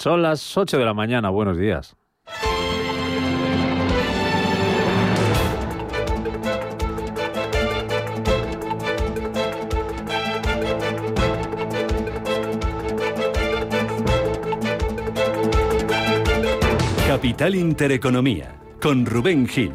Son las 8 de la mañana, buenos días. Capital Intereconomía, con Rubén Gil.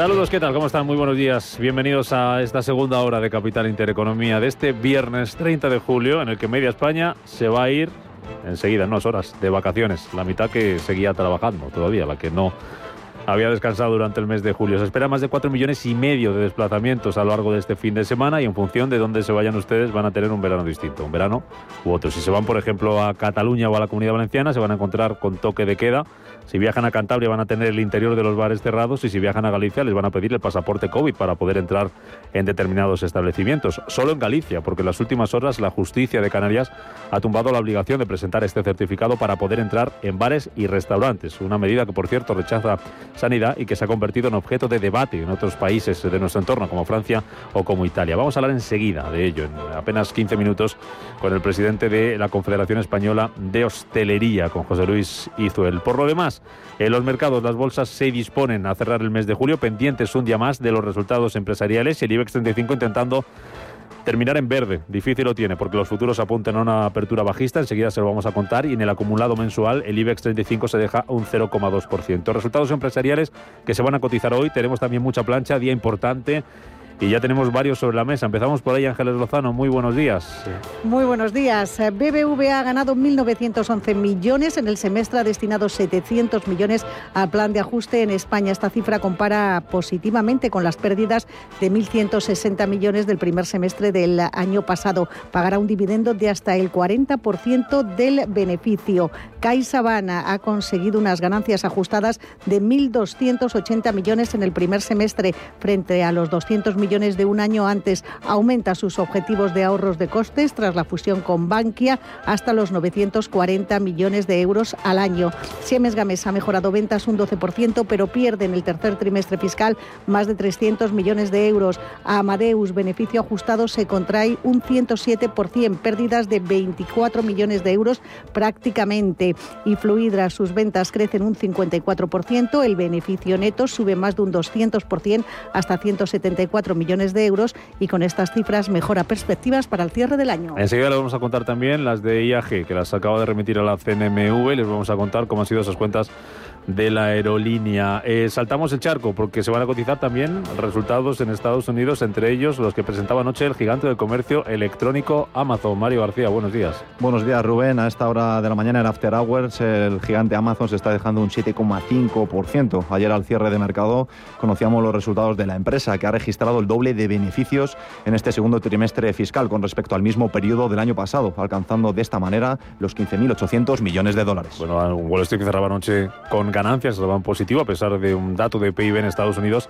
Saludos, ¿qué tal? ¿Cómo están? Muy buenos días. Bienvenidos a esta segunda hora de Capital Intereconomía de este viernes 30 de julio, en el que Media España se va a ir enseguida, en unas horas, de vacaciones. La mitad que seguía trabajando todavía, la que no había descansado durante el mes de julio. Se espera más de 4 millones y medio de desplazamientos a lo largo de este fin de semana y en función de dónde se vayan ustedes van a tener un verano distinto, un verano u otro. Si se van, por ejemplo, a Cataluña o a la Comunidad Valenciana, se van a encontrar con toque de queda si viajan a Cantabria van a tener el interior de los bares cerrados y si viajan a Galicia les van a pedir el pasaporte COVID para poder entrar en determinados establecimientos. Solo en Galicia, porque en las últimas horas la justicia de Canarias ha tumbado la obligación de presentar este certificado para poder entrar en bares y restaurantes. Una medida que, por cierto, rechaza Sanidad y que se ha convertido en objeto de debate en otros países de nuestro entorno, como Francia o como Italia. Vamos a hablar enseguida de ello, en apenas 15 minutos, con el presidente de la Confederación Española de Hostelería, con José Luis Izuel. Por lo demás, en los mercados, las bolsas se disponen a cerrar el mes de julio, pendientes un día más de los resultados empresariales y el IBEX 35 intentando terminar en verde. Difícil lo tiene porque los futuros apuntan a una apertura bajista, enseguida se lo vamos a contar, y en el acumulado mensual el IBEX 35 se deja un 0,2%. Resultados empresariales que se van a cotizar hoy, tenemos también mucha plancha, día importante y ya tenemos varios sobre la mesa. Empezamos por ahí, Ángeles Lozano. Muy buenos días. Muy buenos días. BBVA ha ganado 1.911 millones. En el semestre ha destinado 700 millones al plan de ajuste en España. Esta cifra compara positivamente con las pérdidas de 1.160 millones del primer semestre del año pasado. Pagará un dividendo de hasta el 40% del beneficio. CaixaBank ha conseguido unas ganancias ajustadas de 1.280 millones en el primer semestre frente a los 200 millones de un año antes. Aumenta sus objetivos de ahorros de costes tras la fusión con Bankia hasta los 940 millones de euros al año. Siemens Gamesa ha mejorado ventas un 12%, pero pierde en el tercer trimestre fiscal más de 300 millones de euros. A Amadeus, beneficio ajustado, se contrae un 107%, pérdidas de 24 millones de euros prácticamente. Y Fluidra, sus ventas crecen un 54%, el beneficio neto sube más de un 200% hasta 174 millones de euros y con estas cifras mejora perspectivas para el cierre del año. Enseguida les vamos a contar también las de IAG, que las acaba de remitir a la CNMV. Les vamos a contar cómo han sido esas cuentas de la aerolínea. Eh, saltamos el charco porque se van a cotizar también resultados en Estados Unidos, entre ellos los que presentaba anoche el gigante del comercio electrónico Amazon. Mario García, buenos días. Buenos días, Rubén. A esta hora de la mañana en After Hours, el gigante Amazon se está dejando un 7,5%. Ayer al cierre de mercado conocíamos los resultados de la empresa, que ha registrado el doble de beneficios en este segundo trimestre fiscal con respecto al mismo periodo del año pasado, alcanzando de esta manera los 15.800 millones de dólares. Bueno, Wall Street cerraba anoche con ganancias, van positivo a pesar de un dato de PIB en Estados Unidos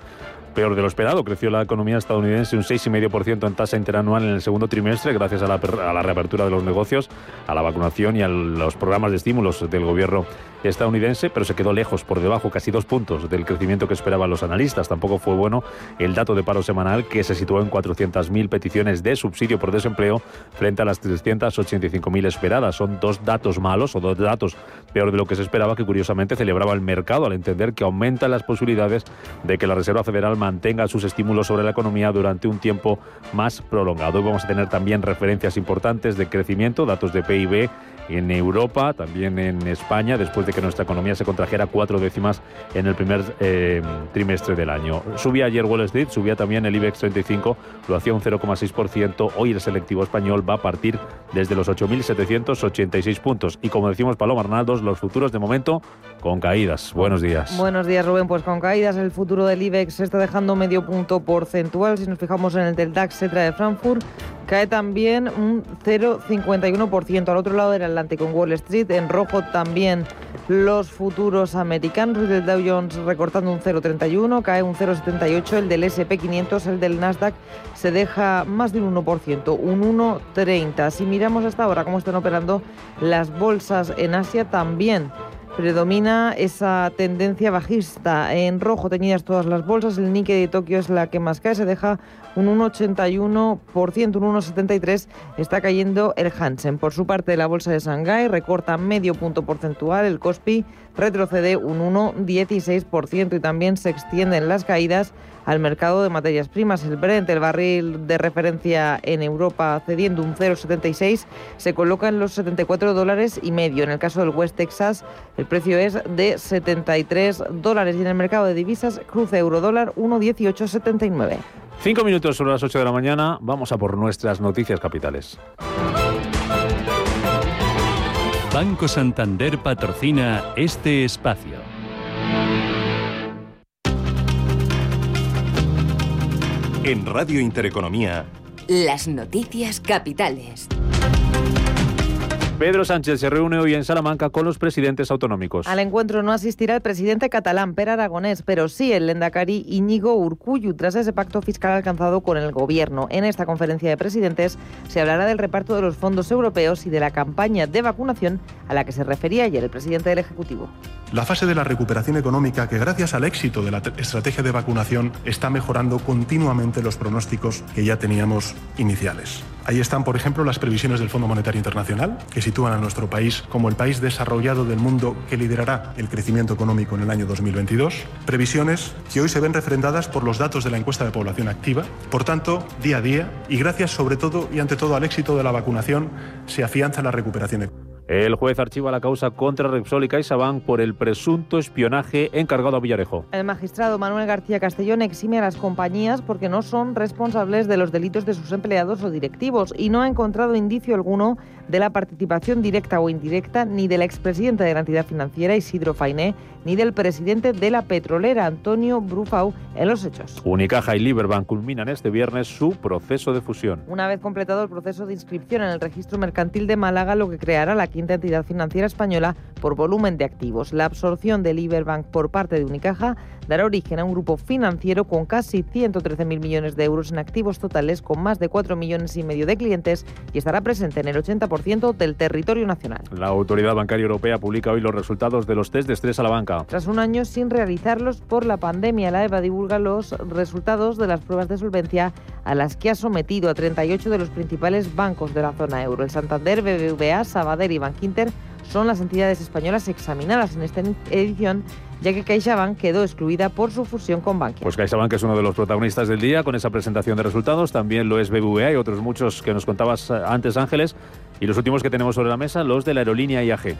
peor de lo esperado. Creció la economía estadounidense un 6,5% en tasa interanual en el segundo trimestre gracias a la, a la, reapertura de los negocios, a la vacunación y a los programas de estímulos del gobierno estadounidense, pero se quedó lejos, por debajo, casi dos puntos del crecimiento que esperaban los analistas. Tampoco fue bueno el dato de paro semanal que se situó en 400.000 peticiones de subsidio por desempleo frente a las 385.000 esperadas. Son dos datos malos o dos datos peor de lo que se esperaba que curiosamente celebraba el mercado al entender que aumentan las posibilidades de que la Reserva Federal mantenga sus estímulos sobre la economía durante un tiempo más prolongado. Hoy vamos a tener también referencias importantes de crecimiento, datos de PIB en Europa, también en España, después de que nuestra economía se contrajera cuatro décimas en el primer eh, trimestre del año. Subía ayer Wall Street, subía también el IBEX 35, lo hacía un 0,6%. Hoy el selectivo español va a partir desde los 8.786 puntos. Y como decimos Paloma Arnaldos, los futuros de momento con caídas. Buenos días. Buenos días, Rubén. Pues con caídas el futuro del IBEX se está dejando medio punto porcentual. Si nos fijamos en el del DAX, se de Frankfurt, cae también un 0,51%. Al otro lado del Atlántico, en Wall Street, en rojo también los futuros americanos. El Dow Jones recortando un 0,31, cae un 0,78. El del SP500, el del Nasdaq, se deja más de un 1%, un 1,30. Si miramos hasta ahora cómo están operando las bolsas en Asia, también predomina esa tendencia bajista. En rojo teñidas todas las bolsas, el Nikkei de Tokio es la que más cae, se deja un 1,81%, un 1,73% está cayendo el Hansen. Por su parte, la bolsa de Shanghái recorta medio punto porcentual, el Kospi retrocede un 1,16% y también se extienden las caídas al mercado de materias primas. El Brent, el barril de referencia en Europa, cediendo un 0,76, se coloca en los 74 dólares y medio. En el caso del West Texas, el precio es de 73 dólares y en el mercado de divisas, cruce euro-dólar 1,1879. Cinco minutos sobre las 8 de la mañana, vamos a por nuestras noticias capitales. Banco Santander patrocina este espacio. En Radio Intereconomía, Las noticias capitales. Pedro Sánchez se reúne hoy en Salamanca con los presidentes autonómicos. Al encuentro no asistirá el presidente catalán, Per Aragonés, pero sí el Lendakari Íñigo Urcuyu, tras ese pacto fiscal alcanzado con el gobierno. En esta conferencia de presidentes se hablará del reparto de los fondos europeos y de la campaña de vacunación a la que se refería ayer el presidente del Ejecutivo. La fase de la recuperación económica, que gracias al éxito de la estrategia de vacunación está mejorando continuamente los pronósticos que ya teníamos iniciales. Ahí están, por ejemplo, las previsiones del Fondo Monetario Internacional, que sitúan a nuestro país como el país desarrollado del mundo que liderará el crecimiento económico en el año 2022. Previsiones que hoy se ven refrendadas por los datos de la encuesta de población activa. Por tanto, día a día, y gracias sobre todo y ante todo al éxito de la vacunación, se afianza la recuperación económica. El juez archiva la causa contra Repsol y CaixaBank por el presunto espionaje encargado a Villarejo. El magistrado Manuel García Castellón exime a las compañías porque no son responsables de los delitos de sus empleados o directivos y no ha encontrado indicio alguno de la participación directa o indirecta ni del expresidente de la entidad financiera Isidro Fainé ni del presidente de la petrolera Antonio Brufau en los hechos. Unicaja y Liberbank culminan este viernes su proceso de fusión. Una vez completado el proceso de inscripción en el registro mercantil de Málaga, lo que creará la quinta entidad financiera española por volumen de activos. La absorción de Liberbank por parte de Unicaja dará origen a un grupo financiero con casi 113.000 millones de euros en activos totales, con más de 4 millones y medio de clientes y estará presente en el 80% del territorio nacional. La Autoridad Bancaria Europea publica hoy los resultados de los test de estrés a la banca. Tras un año sin realizarlos por la pandemia, la EVA divulga los resultados de las pruebas de solvencia a las que ha sometido a 38 de los principales bancos de la zona euro. El Santander, BBVA, Sabadell y Bankinter son las entidades españolas examinadas en esta edición ya que CaixaBank quedó excluida por su fusión con Bankia. Pues CaixaBank es uno de los protagonistas del día con esa presentación de resultados, también lo es BBVA y otros muchos que nos contabas eh, antes Ángeles, y los últimos que tenemos sobre la mesa, los de la aerolínea IAG.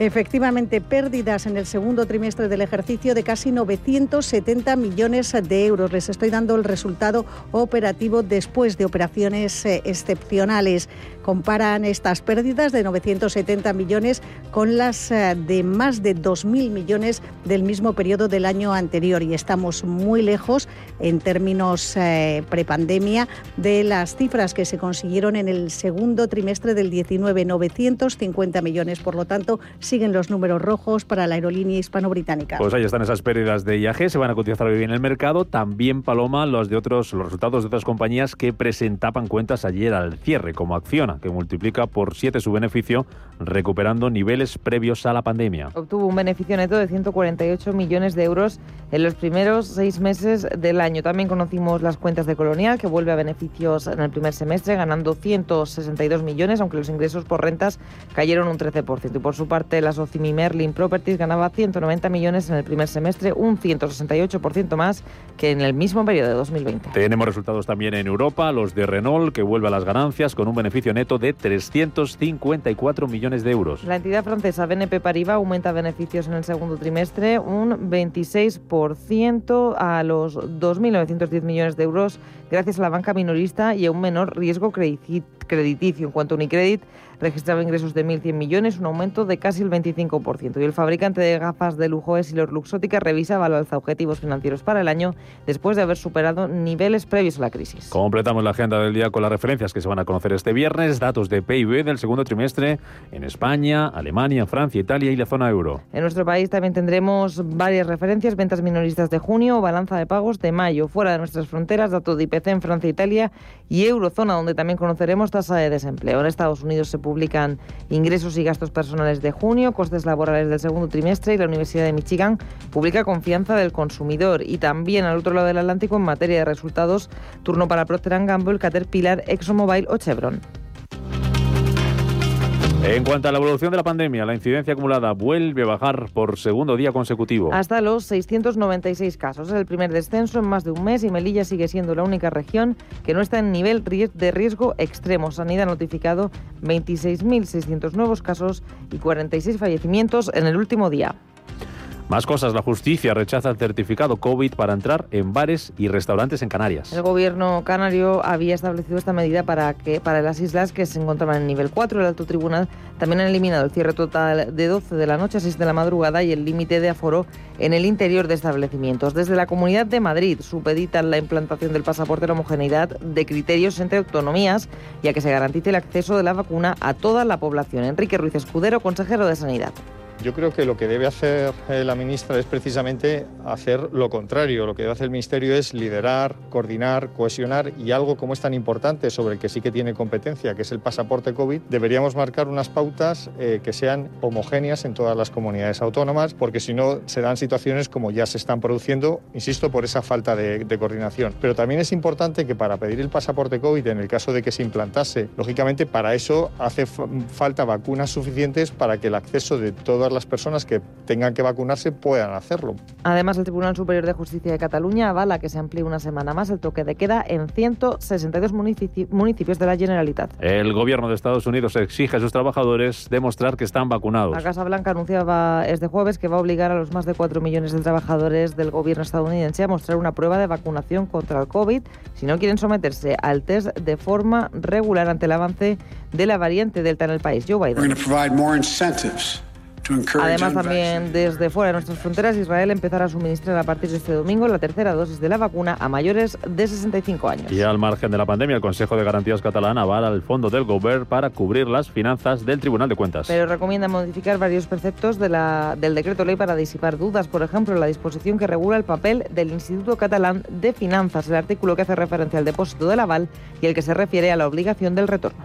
Efectivamente, pérdidas en el segundo trimestre del ejercicio de casi 970 millones de euros. Les estoy dando el resultado operativo después de operaciones eh, excepcionales. Comparan estas pérdidas de 970 millones con las eh, de más de 2.000 millones del mismo periodo del año anterior y estamos muy lejos en términos eh, prepandemia de las cifras que se consiguieron en el segundo trimestre del 19, 950 millones. Por lo tanto, siguen los números rojos para la aerolínea hispano-británica. Pues ahí están esas pérdidas de IAG, se van a cotizar hoy en el mercado. También, Paloma, los, de otros, los resultados de otras compañías que presentaban cuentas ayer al cierre, como Acciona, que multiplica por 7 su beneficio, recuperando niveles previos a la pandemia. Obtuvo un beneficio neto de 148 millones de euros en los primeros seis meses del año. También conocimos las cuentas de Colonial, que vuelve a beneficios en el primer semestre, ganando 162 millones, aunque los ingresos por rentas cayeron un 13%. Y por su parte, la Socimi Merlin Properties ganaba 190 millones en el primer semestre, un 168% más que en el mismo periodo de 2020. Tenemos resultados también en Europa, los de Renault, que vuelve a las ganancias con un beneficio neto de 354 millones de euros. La entidad francesa BNP Paribas aumenta beneficios en el segundo trimestre un 26% a los 2.910 millones de euros gracias a la banca minorista y a un menor riesgo crediticio. En cuanto a Unicredit, registraba ingresos de 1.100 millones, un aumento de casi el 25%. Y el fabricante de gafas de lujo Essilor Luxótica revisaba al alza objetivos financieros para el año después de haber superado niveles previos a la crisis. Completamos la agenda del día con las referencias que se van a conocer este viernes, datos de PIB del segundo trimestre en España, Alemania, Francia, Italia y la zona euro. En nuestro país también tendremos varias referencias, ventas minoristas de junio, balanza de pagos de mayo, fuera de nuestras fronteras, datos de IPC en Francia, Italia y eurozona, donde también conoceremos tasa de desempleo. En Estados Unidos se publican ingresos y gastos personales de junio, costes laborales del segundo trimestre y la Universidad de Michigan publica confianza del consumidor. Y también al otro lado del Atlántico, en materia de resultados, turno para Procter Gamble, Caterpillar, ExxonMobil o Chevron. En cuanto a la evolución de la pandemia, la incidencia acumulada vuelve a bajar por segundo día consecutivo. Hasta los 696 casos. Es el primer descenso en más de un mes y Melilla sigue siendo la única región que no está en nivel de riesgo extremo. Sanidad ha notificado 26.600 nuevos casos y 46 fallecimientos en el último día. Más cosas, la justicia rechaza el certificado COVID para entrar en bares y restaurantes en Canarias. El gobierno canario había establecido esta medida para que para las islas que se encontraban en nivel 4. El alto tribunal también ha eliminado el cierre total de 12 de la noche a 6 de la madrugada y el límite de aforo en el interior de establecimientos. Desde la Comunidad de Madrid supeditan la implantación del pasaporte la homogeneidad de criterios entre autonomías y a que se garantice el acceso de la vacuna a toda la población. Enrique Ruiz Escudero, consejero de Sanidad. Yo creo que lo que debe hacer eh, la ministra es precisamente hacer lo contrario. Lo que debe hacer el Ministerio es liderar, coordinar, cohesionar y algo como es tan importante sobre el que sí que tiene competencia, que es el pasaporte COVID, deberíamos marcar unas pautas eh, que sean homogéneas en todas las comunidades autónomas, porque si no se dan situaciones como ya se están produciendo, insisto, por esa falta de, de coordinación. Pero también es importante que para pedir el pasaporte COVID, en el caso de que se implantase, lógicamente para eso hace falta vacunas suficientes para que el acceso de todos todas las personas que tengan que vacunarse puedan hacerlo. Además, el Tribunal Superior de Justicia de Cataluña avala que se amplíe una semana más el toque de queda en 162 municipios de la Generalitat. El gobierno de Estados Unidos exige a sus trabajadores demostrar que están vacunados. La Casa Blanca anunciaba este jueves que va a obligar a los más de 4 millones de trabajadores del gobierno estadounidense a mostrar una prueba de vacunación contra el COVID si no quieren someterse al test de forma regular ante el avance de la variante Delta en el país. Joe Biden. Además, también desde fuera de nuestras fronteras, Israel empezará a suministrar a partir de este domingo la tercera dosis de la vacuna a mayores de 65 años. Y al margen de la pandemia, el Consejo de Garantías catalán avala el fondo del Gobierno para cubrir las finanzas del Tribunal de Cuentas. Pero recomienda modificar varios preceptos de la, del decreto ley para disipar dudas. Por ejemplo, la disposición que regula el papel del Instituto Catalán de Finanzas, el artículo que hace referencia al depósito del aval y el que se refiere a la obligación del retorno.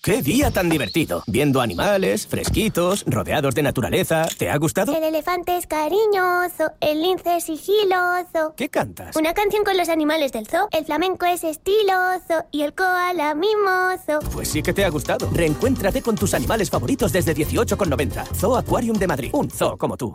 ¡Qué día tan divertido! Viendo animales, fresquitos, rodeados de naturaleza. ¿Te ha gustado? El elefante es cariñoso, el lince es sigiloso. ¿Qué cantas? Una canción con los animales del zoo. El flamenco es estiloso y el koala mimoso. Pues sí que te ha gustado. Reencuéntrate con tus animales favoritos desde 18,90. Zoo Aquarium de Madrid. Un zoo como tú.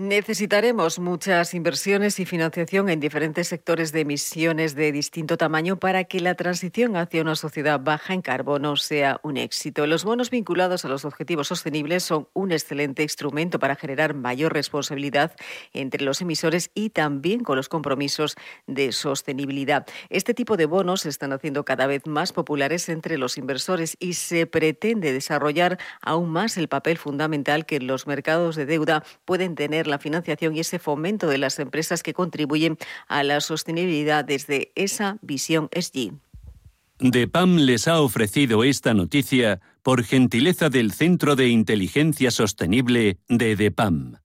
Necesitaremos muchas inversiones y financiación en diferentes sectores de emisiones de distinto tamaño para que la transición hacia una sociedad baja en carbono sea un éxito. Los bonos vinculados a los objetivos sostenibles son un excelente instrumento para generar mayor responsabilidad entre los emisores y también con los compromisos de sostenibilidad. Este tipo de bonos se están haciendo cada vez más populares entre los inversores y se pretende desarrollar aún más el papel fundamental que los mercados de deuda pueden tener la financiación y ese fomento de las empresas que contribuyen a la sostenibilidad desde esa visión SG. DEPAM les ha ofrecido esta noticia por gentileza del Centro de Inteligencia Sostenible de DEPAM.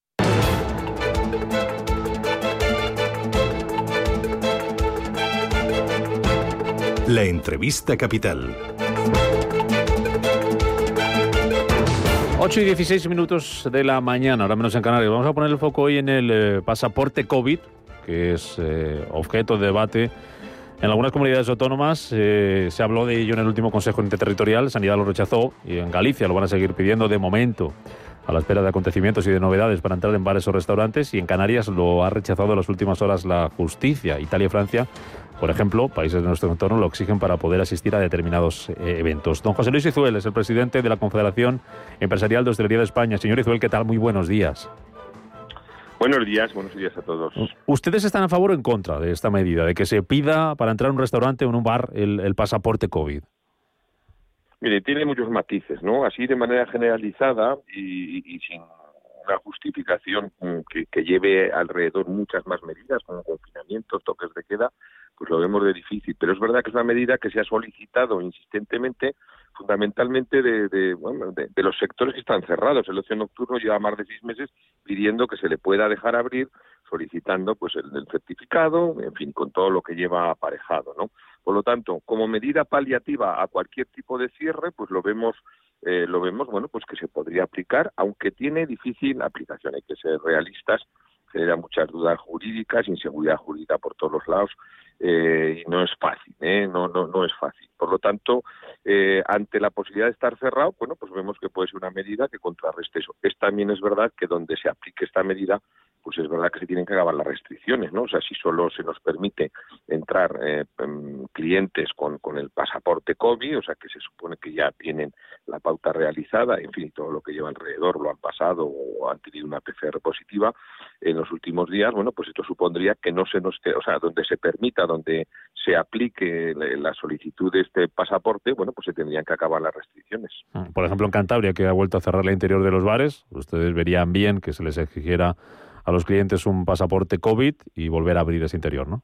La entrevista capital. 8 y 16 minutos de la mañana, ahora menos en Canarias. Vamos a poner el foco hoy en el eh, pasaporte COVID, que es eh, objeto de debate. En algunas comunidades autónomas eh, se habló de ello en el último Consejo Interterritorial, Sanidad lo rechazó y en Galicia lo van a seguir pidiendo de momento a la espera de acontecimientos y de novedades para entrar en bares o restaurantes y en Canarias lo ha rechazado en las últimas horas la justicia. Italia y Francia por ejemplo, países de nuestro entorno lo exigen para poder asistir a determinados eh, eventos. Don José Luis Izuel es el presidente de la Confederación Empresarial de Hostelería de España. Señor Izuel, ¿qué tal? Muy buenos días. Buenos días, buenos días a todos. ¿Ustedes están a favor o en contra de esta medida, de que se pida para entrar a un restaurante o en un bar el, pasaporte COVID? Mire, tiene muchos matices, ¿no? Así de manera generalizada y, sin una justificación mm, que, que, lleve alrededor muchas más medidas, como confinamientos, toques de queda, pues lo vemos de difícil. Pero es verdad que es una medida que se ha solicitado insistentemente, fundamentalmente de, de, bueno, de, los sectores que están cerrados. El ocio nocturno lleva más de seis meses pidiendo que se le pueda dejar abrir, solicitando pues el, el certificado, en fin, con todo lo que lleva aparejado, ¿no? Por lo tanto, como medida paliativa a cualquier tipo de cierre, pues lo vemos eh, lo vemos bueno pues que se podría aplicar aunque tiene difícil aplicación hay que ser realistas genera muchas dudas jurídicas inseguridad jurídica por todos los lados eh, y no es fácil, ¿eh? no, no, no es fácil. Por lo tanto, eh, ante la posibilidad de estar cerrado, bueno, pues vemos que puede ser una medida que contrarreste eso. Es también es verdad que donde se aplique esta medida, pues es verdad que se tienen que acabar las restricciones, ¿no? O sea, si solo se nos permite entrar eh, em, clientes con, con el pasaporte COVID, o sea, que se supone que ya tienen la pauta realizada, en fin, todo lo que lleva alrededor lo han pasado o han tenido una PCR positiva en los últimos días, bueno, pues esto supondría que no se nos, o sea, donde se permita, donde se aplique la solicitud de este pasaporte, bueno, pues se tendrían que acabar las restricciones. Mm, por ejemplo, en Cantabria, que ha vuelto a cerrar el interior de los bares, ustedes verían bien que se les exigiera a los clientes un pasaporte COVID y volver a abrir ese interior, ¿no?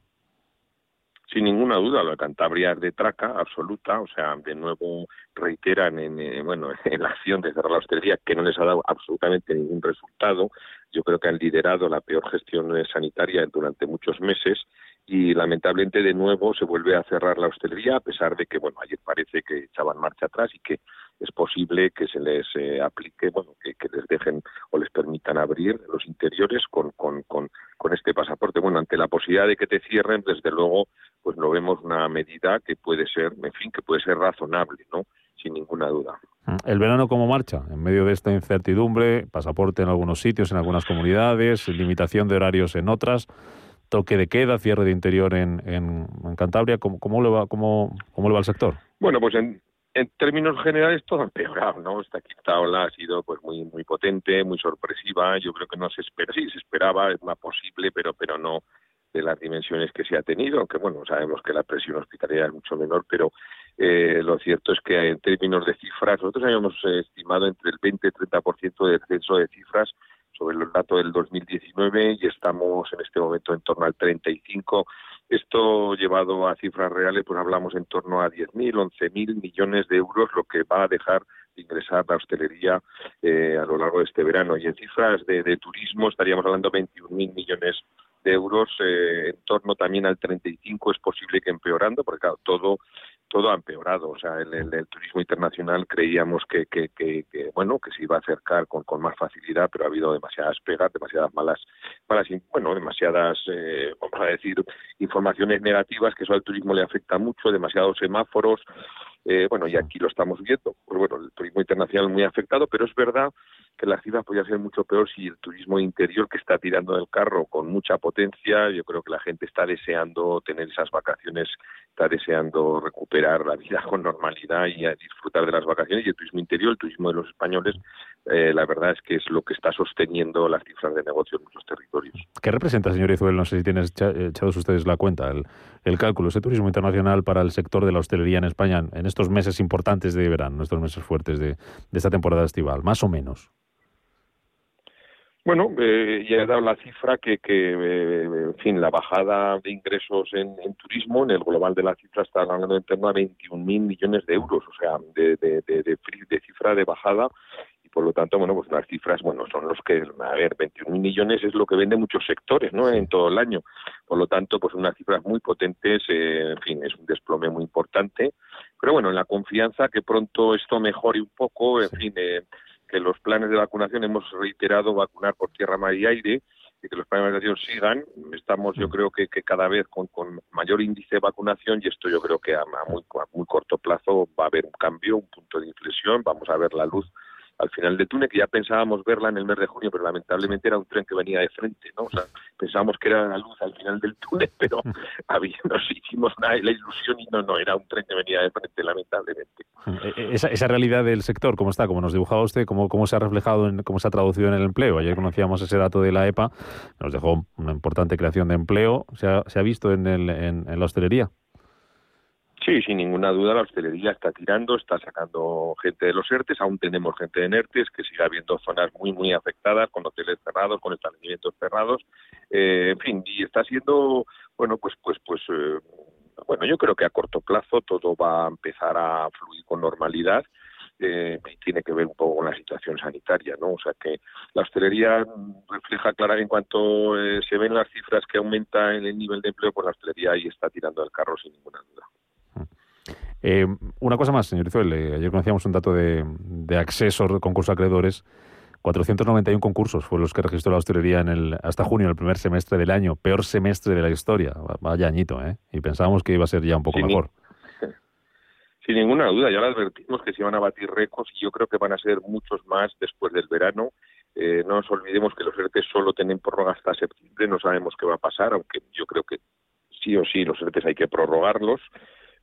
Sin ninguna duda, la Cantabria es de traca absoluta, o sea, de nuevo reiteran en, eh, bueno, en la acción de cerrar la hostelería que no les ha dado absolutamente ningún resultado. Yo creo que han liderado la peor gestión sanitaria durante muchos meses y lamentablemente de nuevo se vuelve a cerrar la hostelería a pesar de que bueno ayer parece que echaban marcha atrás y que es posible que se les eh, aplique bueno que, les dejen o les permitan abrir los interiores con, con, con, con este pasaporte. Bueno ante la posibilidad de que te cierren desde luego pues lo vemos una medida que puede ser en fin que puede ser razonable no sin ninguna duda. El verano cómo marcha en medio de esta incertidumbre pasaporte en algunos sitios en algunas comunidades limitación de horarios en otras toque de queda, cierre de interior en, en, Cantabria. ¿Cómo, cómo, le va, cómo, ¿Cómo le va al sector? Bueno, pues en, en términos generales todo ha empeorado, ¿no? Esta quinta ola ha sido pues muy muy potente, muy sorpresiva. Yo creo que no se espera, sí se esperaba, es más posible, pero pero no de las dimensiones que se ha tenido, aunque bueno, sabemos que la presión hospitalaria es mucho menor, pero eh, lo cierto es que en términos de cifras, nosotros habíamos estimado entre el 20 y el 30% de descenso de cifras sobre el dato del 2019 y estamos en este momento en torno al 35. Esto llevado a cifras reales, pues hablamos en torno a 10.000, 11.000 millones de euros, lo que va a dejar de ingresar la hostelería eh, a lo largo de este verano. Y en cifras de, de turismo estaríamos hablando de 21.000 millones de euros, eh, en torno también al 35 es posible que empeorando, porque claro, todo todo ha empeorado. O sea, el, el, turismo internacional creíamos que, que, que, que, bueno que se iba a acercar con, con más facilidad, pero ha habido demasiadas pegas, demasiadas malas, malas bueno, demasiadas, eh, vamos a decir, informaciones negativas que eso al turismo le afecta mucho, demasiados semáforos. Eh, bueno, y aquí lo estamos viendo. Pues bueno, el turismo internacional muy afectado, pero es verdad que la ciudad podría ser mucho peor si el turismo interior que está tirando del carro con mucha potencia, yo creo que la gente está deseando tener esas vacaciones, está deseando recuperar la vida con normalidad y disfrutar de las vacaciones y el turismo interior, el turismo de los españoles, eh, la verdad es que es lo que está sosteniendo las cifras de negocio en muchos territorios. ¿Qué representa, señor Izuel? No sé si tienen echados ustedes la cuenta, el, el cálculo, ese turismo internacional para el sector de la hostelería en España en estos meses importantes de verano, estos meses fuertes de, de esta temporada estival, más o menos. Bueno, eh, ya he dado la cifra que, que eh, en fin, la bajada de ingresos en, turismo, en el global de la cifra, está hablando en torno a 21.000 millones de euros, o sea, de, de, de, de, cifra de bajada por lo tanto, bueno, pues las cifras, bueno, son los que, a ver, 21.000 millones es lo que venden muchos sectores, ¿no? En todo el año. Por lo tanto, pues unas cifras muy potentes, eh, en fin, es un desplome muy importante. Pero bueno, en la confianza que pronto esto mejore un poco, en fin, eh, que los planes de vacunación hemos reiterado vacunar por tierra, mar y aire y que los planes de vacunación sigan. Estamos, yo creo que, que cada vez con, con, mayor índice de vacunación y esto yo creo que a, a, muy, a muy corto plazo va a haber un cambio, un punto de inflexión, vamos a ver la luz al final del túnel, que ya pensábamos verla en el mes de junio, pero lamentablemente era un tren que venía de frente, ¿no? O sea, pensábamos que era la luz al final del túnel, pero había, nos hicimos la, la ilusión y no, no, era un tren que venía de frente, lamentablemente. Esa, esa realidad del sector, ¿cómo está? ¿Cómo nos dibujaba usted? ¿Cómo, cómo se ha reflejado, en, cómo se ha traducido en el empleo? Ayer conocíamos ese dato de la EPA, nos dejó una importante creación de empleo. ¿Se ha, se ha visto en, el, en, en la hostelería? Sí, sin ninguna duda la hostelería está tirando, está sacando gente de los ERTES, aún tenemos gente en ERTES, que sigue habiendo zonas muy, muy afectadas, con hoteles cerrados, con establecimientos cerrados, eh, en fin, y está siendo, bueno, pues, pues, pues, eh, bueno, yo creo que a corto plazo todo va a empezar a fluir con normalidad, eh, tiene que ver un poco con la situación sanitaria, ¿no? O sea que la hostelería refleja clara en cuanto eh, se ven las cifras que aumenta en el nivel de empleo, pues la hostelería ahí está tirando el carro sin ninguna duda. Eh, una cosa más, señor Izuel. Eh, ayer conocíamos un dato de, de acceso al concurso de acreedores. 491 concursos fueron los que registró la hostelería en el, hasta junio, el primer semestre del año. Peor semestre de la historia. Vaya añito, ¿eh? Y pensábamos que iba a ser ya un poco mejor. Sin ninguna duda, ya lo advertimos que se iban a batir récords y yo creo que van a ser muchos más después del verano. Eh, no nos olvidemos que los ERTES solo tienen prórroga hasta septiembre, no sabemos qué va a pasar, aunque yo creo que sí o sí los ERTES hay que prorrogarlos.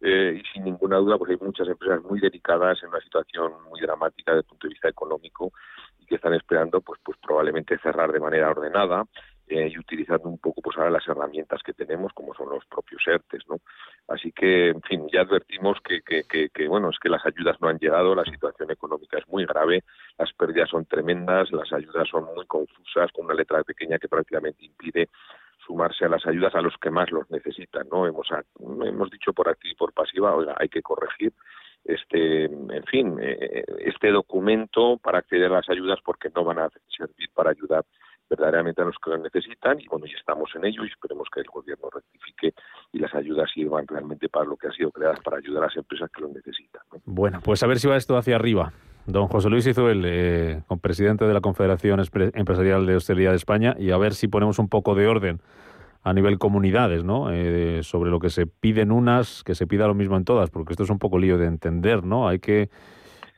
Eh, y sin ninguna duda pues hay muchas empresas muy dedicadas en una situación muy dramática desde el punto de vista económico y que están esperando pues pues probablemente cerrar de manera ordenada eh, y utilizando un poco pues ahora las herramientas que tenemos como son los propios ERTES no así que en fin ya advertimos que, que, que, que bueno es que las ayudas no han llegado la situación económica es muy grave las pérdidas son tremendas las ayudas son muy confusas con una letra pequeña que prácticamente impide sumarse a las ayudas a los que más los necesitan, ¿no? Hemos, hemos dicho por activa y por pasiva, oiga, hay que corregir este, en fin, eh, este documento para acceder a las ayudas porque no van a servir para ayudar verdaderamente a los que lo necesitan y bueno, ya estamos en ello y esperemos que el gobierno rectifique y las ayudas sirvan realmente para lo que ha sido creadas, para ayudar a las empresas que lo necesitan. ¿no? Bueno, pues a ver si va esto hacia arriba. Don José Luis Izuel, eh, presidente de la Confederación Empresarial de Hostelería de España, y a ver si ponemos un poco de orden a nivel comunidades, ¿no? Eh, sobre lo que se pide en unas, que se pida lo mismo en todas, porque esto es un poco lío de entender, ¿no? Hay que,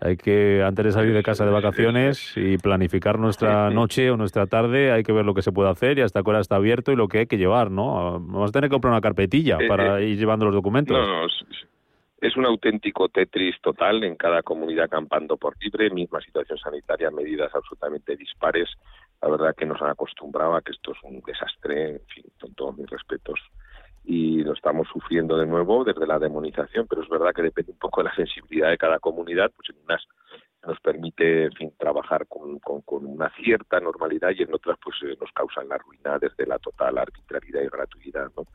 hay que antes de salir de casa de vacaciones y planificar nuestra noche o nuestra tarde, hay que ver lo que se puede hacer y hasta qué hora está abierto y lo que hay que llevar, ¿no? Vamos a tener que comprar una carpetilla para ir llevando los documentos. No, no, es, un auténtico Tetris total en cada comunidad campando por libre, misma situación sanitaria, medidas absolutamente dispares. La verdad que nos han acostumbrado a que esto es un desastre, en fin, con todos mis respetos. Y lo estamos sufriendo de nuevo desde la demonización, pero es verdad que depende un poco de la sensibilidad de cada comunidad, pues en unas nos permite, en fin, trabajar con, con, una cierta normalidad y en otras pues eh, nos causan la ruina desde la total arbitrariedad y gratuidad, ¿no?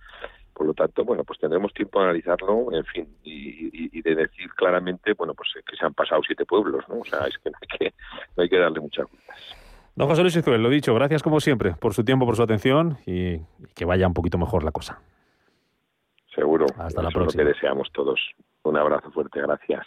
Por lo tanto, bueno, pues tendremos tiempo de analizarlo, en fin, y, de decir claramente, bueno, pues eh, que se han pasado siete pueblos, ¿no? O sea, es que no hay que, no hay que darle muchas vueltas. Don José Luis Izuel, lo dicho, gracias como siempre por su tiempo, por su atención y que vaya un poquito mejor la cosa. Seguro. Hasta la próxima. Es lo que deseamos todos. Un abrazo fuerte, gracias.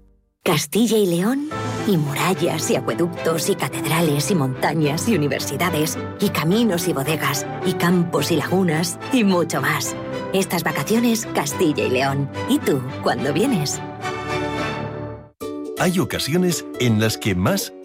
Castilla y León y murallas y acueductos y catedrales y montañas y universidades y caminos y bodegas y campos y lagunas y mucho más. Estas vacaciones Castilla y León. ¿Y tú cuándo vienes? Hay ocasiones en las que más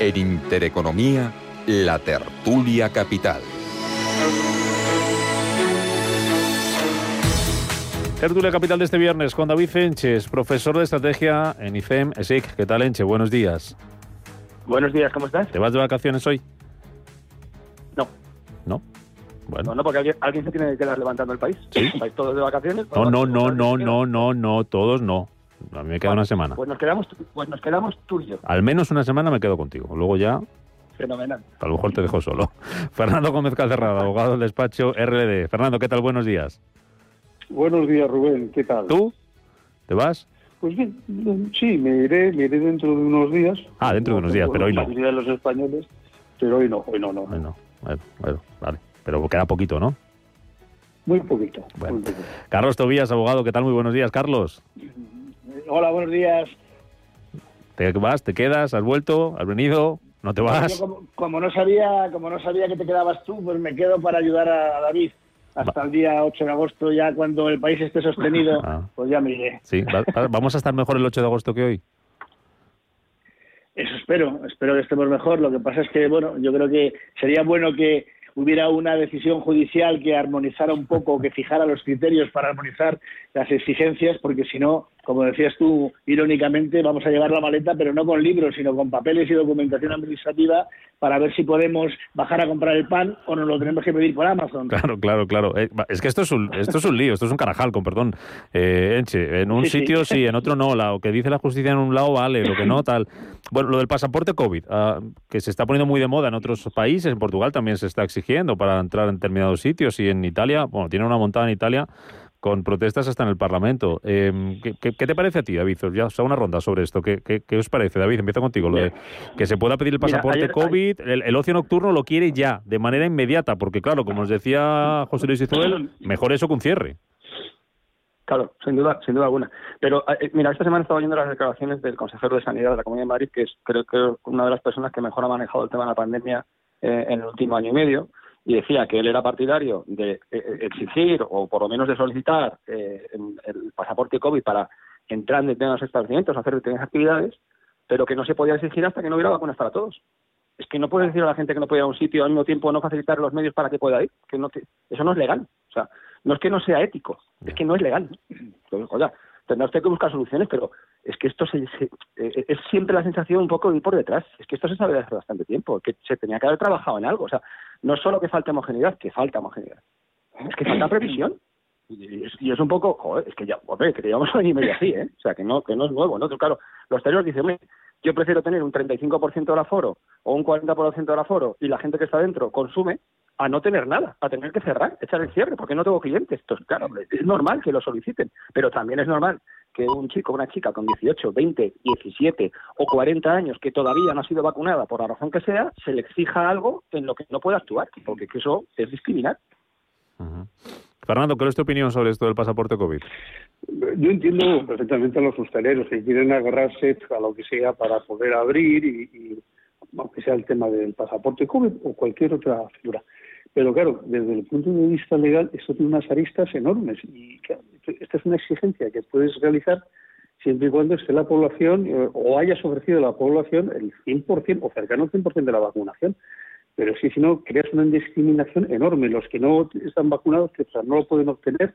En Intereconomía, la tertulia capital. Tertulia Capital de este viernes con David Enches, profesor de estrategia en IFEM ESIC. ¿Qué tal, Enche? Buenos días. Buenos días, ¿cómo estás? ¿Te vas de vacaciones hoy? No. ¿No? Bueno. No, porque alguien, se tiene que quedar levantando el país. ¿Sí? ¿Vais todos de vacaciones? No, no, no, no, no, no, no, todos no. A mí me queda una semana. Pues nos, quedamos, pues nos quedamos tú y yo. Al menos una semana me quedo contigo. Luego ya... Fenomenal. A lo mejor te dejo solo. Fernando Gómez Calcerrada, abogado del despacho RLD. Fernando, ¿qué tal? Buenos días. Buenos días, Rubén. ¿Qué tal? ¿Tú? ¿Te vas? Pues bien, sí, me iré, me iré dentro de unos días. Ah, dentro de unos días, pero hoy no. de los españoles, pero hoy no, hoy no, no. Hoy no. Bueno, bueno, vale. Pero queda poquito, ¿no? Muy poquito, bueno. muy poquito. Carlos Tobías, abogado, ¿qué tal? Muy buenos días, Carlos. Hola, buenos días. ¿Te vas? ¿Te quedas? ¿Has vuelto? ¿Has venido? ¿No te vas? como, no sabía, como no sabía que te quedabas tú, pues me quedo para ayudar a, David hasta el día 8 de agosto, ya cuando el país esté sostenido, ah. pues ya me iré. Sí, ¿vamos a estar mejor el 8 de agosto que hoy? Eso espero, espero que estemos mejor. Lo que pasa es que, bueno, yo creo que sería bueno que hubiera una decisión judicial que armonizara un poco, que fijara los criterios para armonizar las exigencias, porque si no, como decías tú, irónicamente, vamos a llevar la maleta, pero no con libros, sino con papeles y documentación administrativa para ver si podemos bajar a comprar el pan o nos lo tenemos que pedir por Amazon. Claro, claro, claro. Eh, es que esto es un, esto es un lío, esto es un carajal, con perdón. Eh, Enche, en un sitio sí. en otro no. Lo que dice la justicia en un lado vale, lo que no, tal. Bueno, lo del pasaporte COVID, ah, que se está poniendo muy de moda en otros países, en Portugal también se está exigiendo para entrar en determinados sitios y en Italia, bueno, tiene una montada en Italia con protestas hasta en el Parlamento. Em, ¿qué, te parece a ti, David? Ya, o sea, una ronda sobre esto. ¿Qué, qué, os parece, David? Empiezo contigo. Lo de que se pueda pedir el pasaporte COVID, el, ocio nocturno lo quiere ya, de manera inmediata, porque claro, como os decía José Luis Izuel, mejor eso que un cierre. Claro, sin duda, sin duda alguna. Pero eh, mira, esta semana estaba oyendo las declaraciones del consejero de Sanidad de la Comunidad de Madrid, que es creo que una de las personas que mejor ha manejado el tema de la pandemia eh, en el último año y medio y decía que él era partidario de eh, eh, exigir o por lo menos de solicitar eh, el pasaporte COVID para entrar en determinados establecimientos, hacer determinadas actividades, pero que no se podía exigir hasta que no hubiera vacunas para todos. Es que no puedes decir a la gente que no puede ir a un sitio al mismo tiempo no facilitar los medios para que pueda ir. Que no eso no es legal. O sea, no es que no sea ético, es que no es legal. Oiga, tendrá usted que buscar soluciones, pero es que esto se, es siempre la sensación un poco de ir por detrás. Es que esto se sabe desde hace bastante tiempo, que se tenía que haber trabajado en algo. O sea, no solo que falta homogeneidad, que falta homogeneidad. Es que falta previsión. Y es, y es un poco, joder, es que ya, joder, que llevamos año y medio así, ¿eh? O sea, que no, que no es nuevo, ¿no? Claro, los hosteleros dicen, "Hombre, yo prefiero tener un 35% del aforo o un 40% del aforo y la gente que está dentro consume a no tener nada, a tener que cerrar, echar el cierre, porque no tengo clientes. Entonces, claro, es normal que lo soliciten, pero también es normal que un chico o una chica con 18, 20, 17 o 40 años que todavía no ha sido vacunada por la razón que sea, se le exija algo en lo que no puede actuar, porque que eso es discriminar. Fernando, ¿cuál es tu opinión sobre esto del pasaporte COVID? Yo entiendo perfectamente a los hosteleros que quieren agarrarse a lo que sea para poder abrir y, y aunque sea el tema del pasaporte COVID o cualquier otra figura. Pero claro, desde el punto de vista legal, esto tiene unas aristas enormes y esta es una exigencia que puedes realizar siempre y cuando esté la población eh, o hayas ofrecido a la población el 100% o cercano al 100% de la vacunación. Pero si no, creas una discriminación enorme. Los que no están vacunados, que no lo pueden obtener.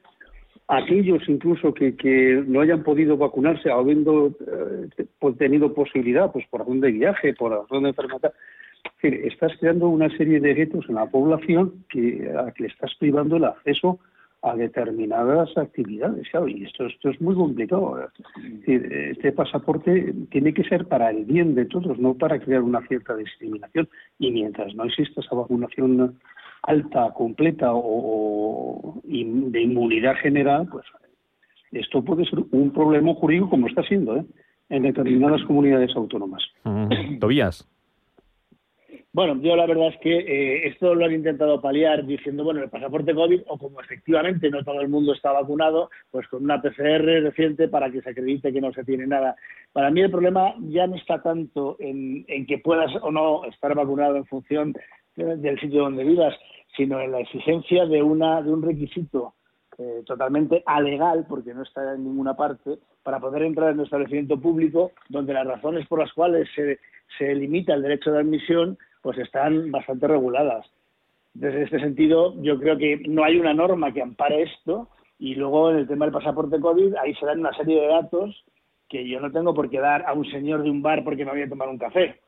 Aquellos incluso que, que no hayan podido vacunarse, habiendo eh, tenido posibilidad, pues por razón de viaje, por razón de enfermedad. Estás creando una serie de guetos en la población que, a que le estás privando el acceso a determinadas actividades. Claro, y esto, esto es muy complicado. Este pasaporte tiene que ser para el bien de todos, no para crear una cierta discriminación. Y mientras no exista esa vacunación alta, completa o, de inmunidad general, pues esto puede ser un problema jurídico como está siendo ¿eh? en determinadas comunidades autónomas. Tobías. Bueno, yo la verdad es que eh, esto lo han intentado paliar diciendo, bueno, el pasaporte COVID, o como efectivamente no todo el mundo está vacunado, pues con una PCR reciente para que se acredite que no se tiene nada. Para mí el problema ya no está tanto en, en que puedas o no estar vacunado en función de- del sitio donde vivas, sino en la exigencia de, una, de un requisito eh, totalmente alegal, porque no está en ninguna parte, para poder entrar en un establecimiento público donde las razones por las cuales se, se limita el derecho de admisión pues están bastante reguladas. Desde este sentido, yo creo que no hay una norma que ampare esto y luego en el tema del pasaporte COVID, ahí se dan una serie de datos que yo no tengo por qué dar a un señor de un bar porque me voy a tomar un café.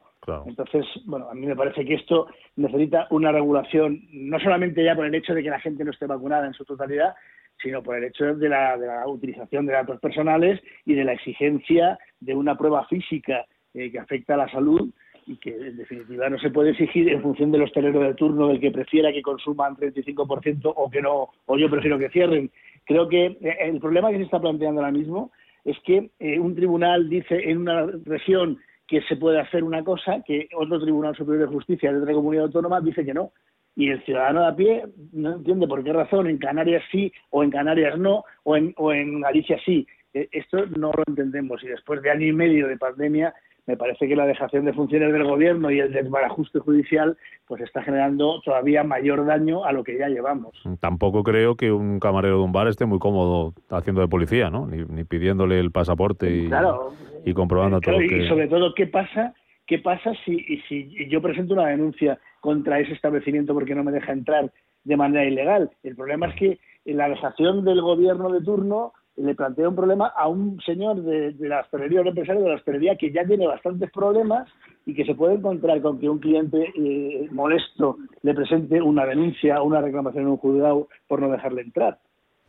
Entonces, bueno, a mí me parece que esto necesita una regulación, no solamente ya por el hecho de que la gente no esté vacunada en su totalidad, sino por el hecho de la, de la utilización de datos personales y de la exigencia de una prueba física eh, que afecta a la salud y que en definitiva no se puede exigir en función del hostelero de turno del que prefiera que consuman 35% o que no, o yo prefiero que cierren. Creo que eh, el problema que se está planteando ahora mismo es que eh, un tribunal dice en una región que se puede hacer una cosa que otro tribunal superior de justicia de otra comunidad autónoma dice que no. Y el ciudadano de a pie no entiende por qué razón en Canarias sí o en Canarias no o en, o en Galicia sí. Eh, Esto no lo entendemos y después de año y medio de pandemia me parece que la dejación de funciones del gobierno y el desbarajuste judicial pues está generando todavía mayor daño a lo que ya llevamos. Tampoco creo que un camarero de un bar esté muy cómodo haciendo de policía, ¿no? Ni, ni pidiéndole el pasaporte y, Claro. y comprobando Claro, todo y que... sobre todo, ¿qué pasa? ¿Qué pasa si, y si yo presento una denuncia contra ese establecimiento porque no me deja entrar de manera ilegal? El problema es que la dejación del gobierno de turno le plantea un problema a un señor de, de la hostelería, un empresario de la hostelería que ya tiene bastantes problemas y que se puede encontrar con que un cliente eh, molesto le presente una denuncia o una reclamación en un juzgado por no dejarle entrar.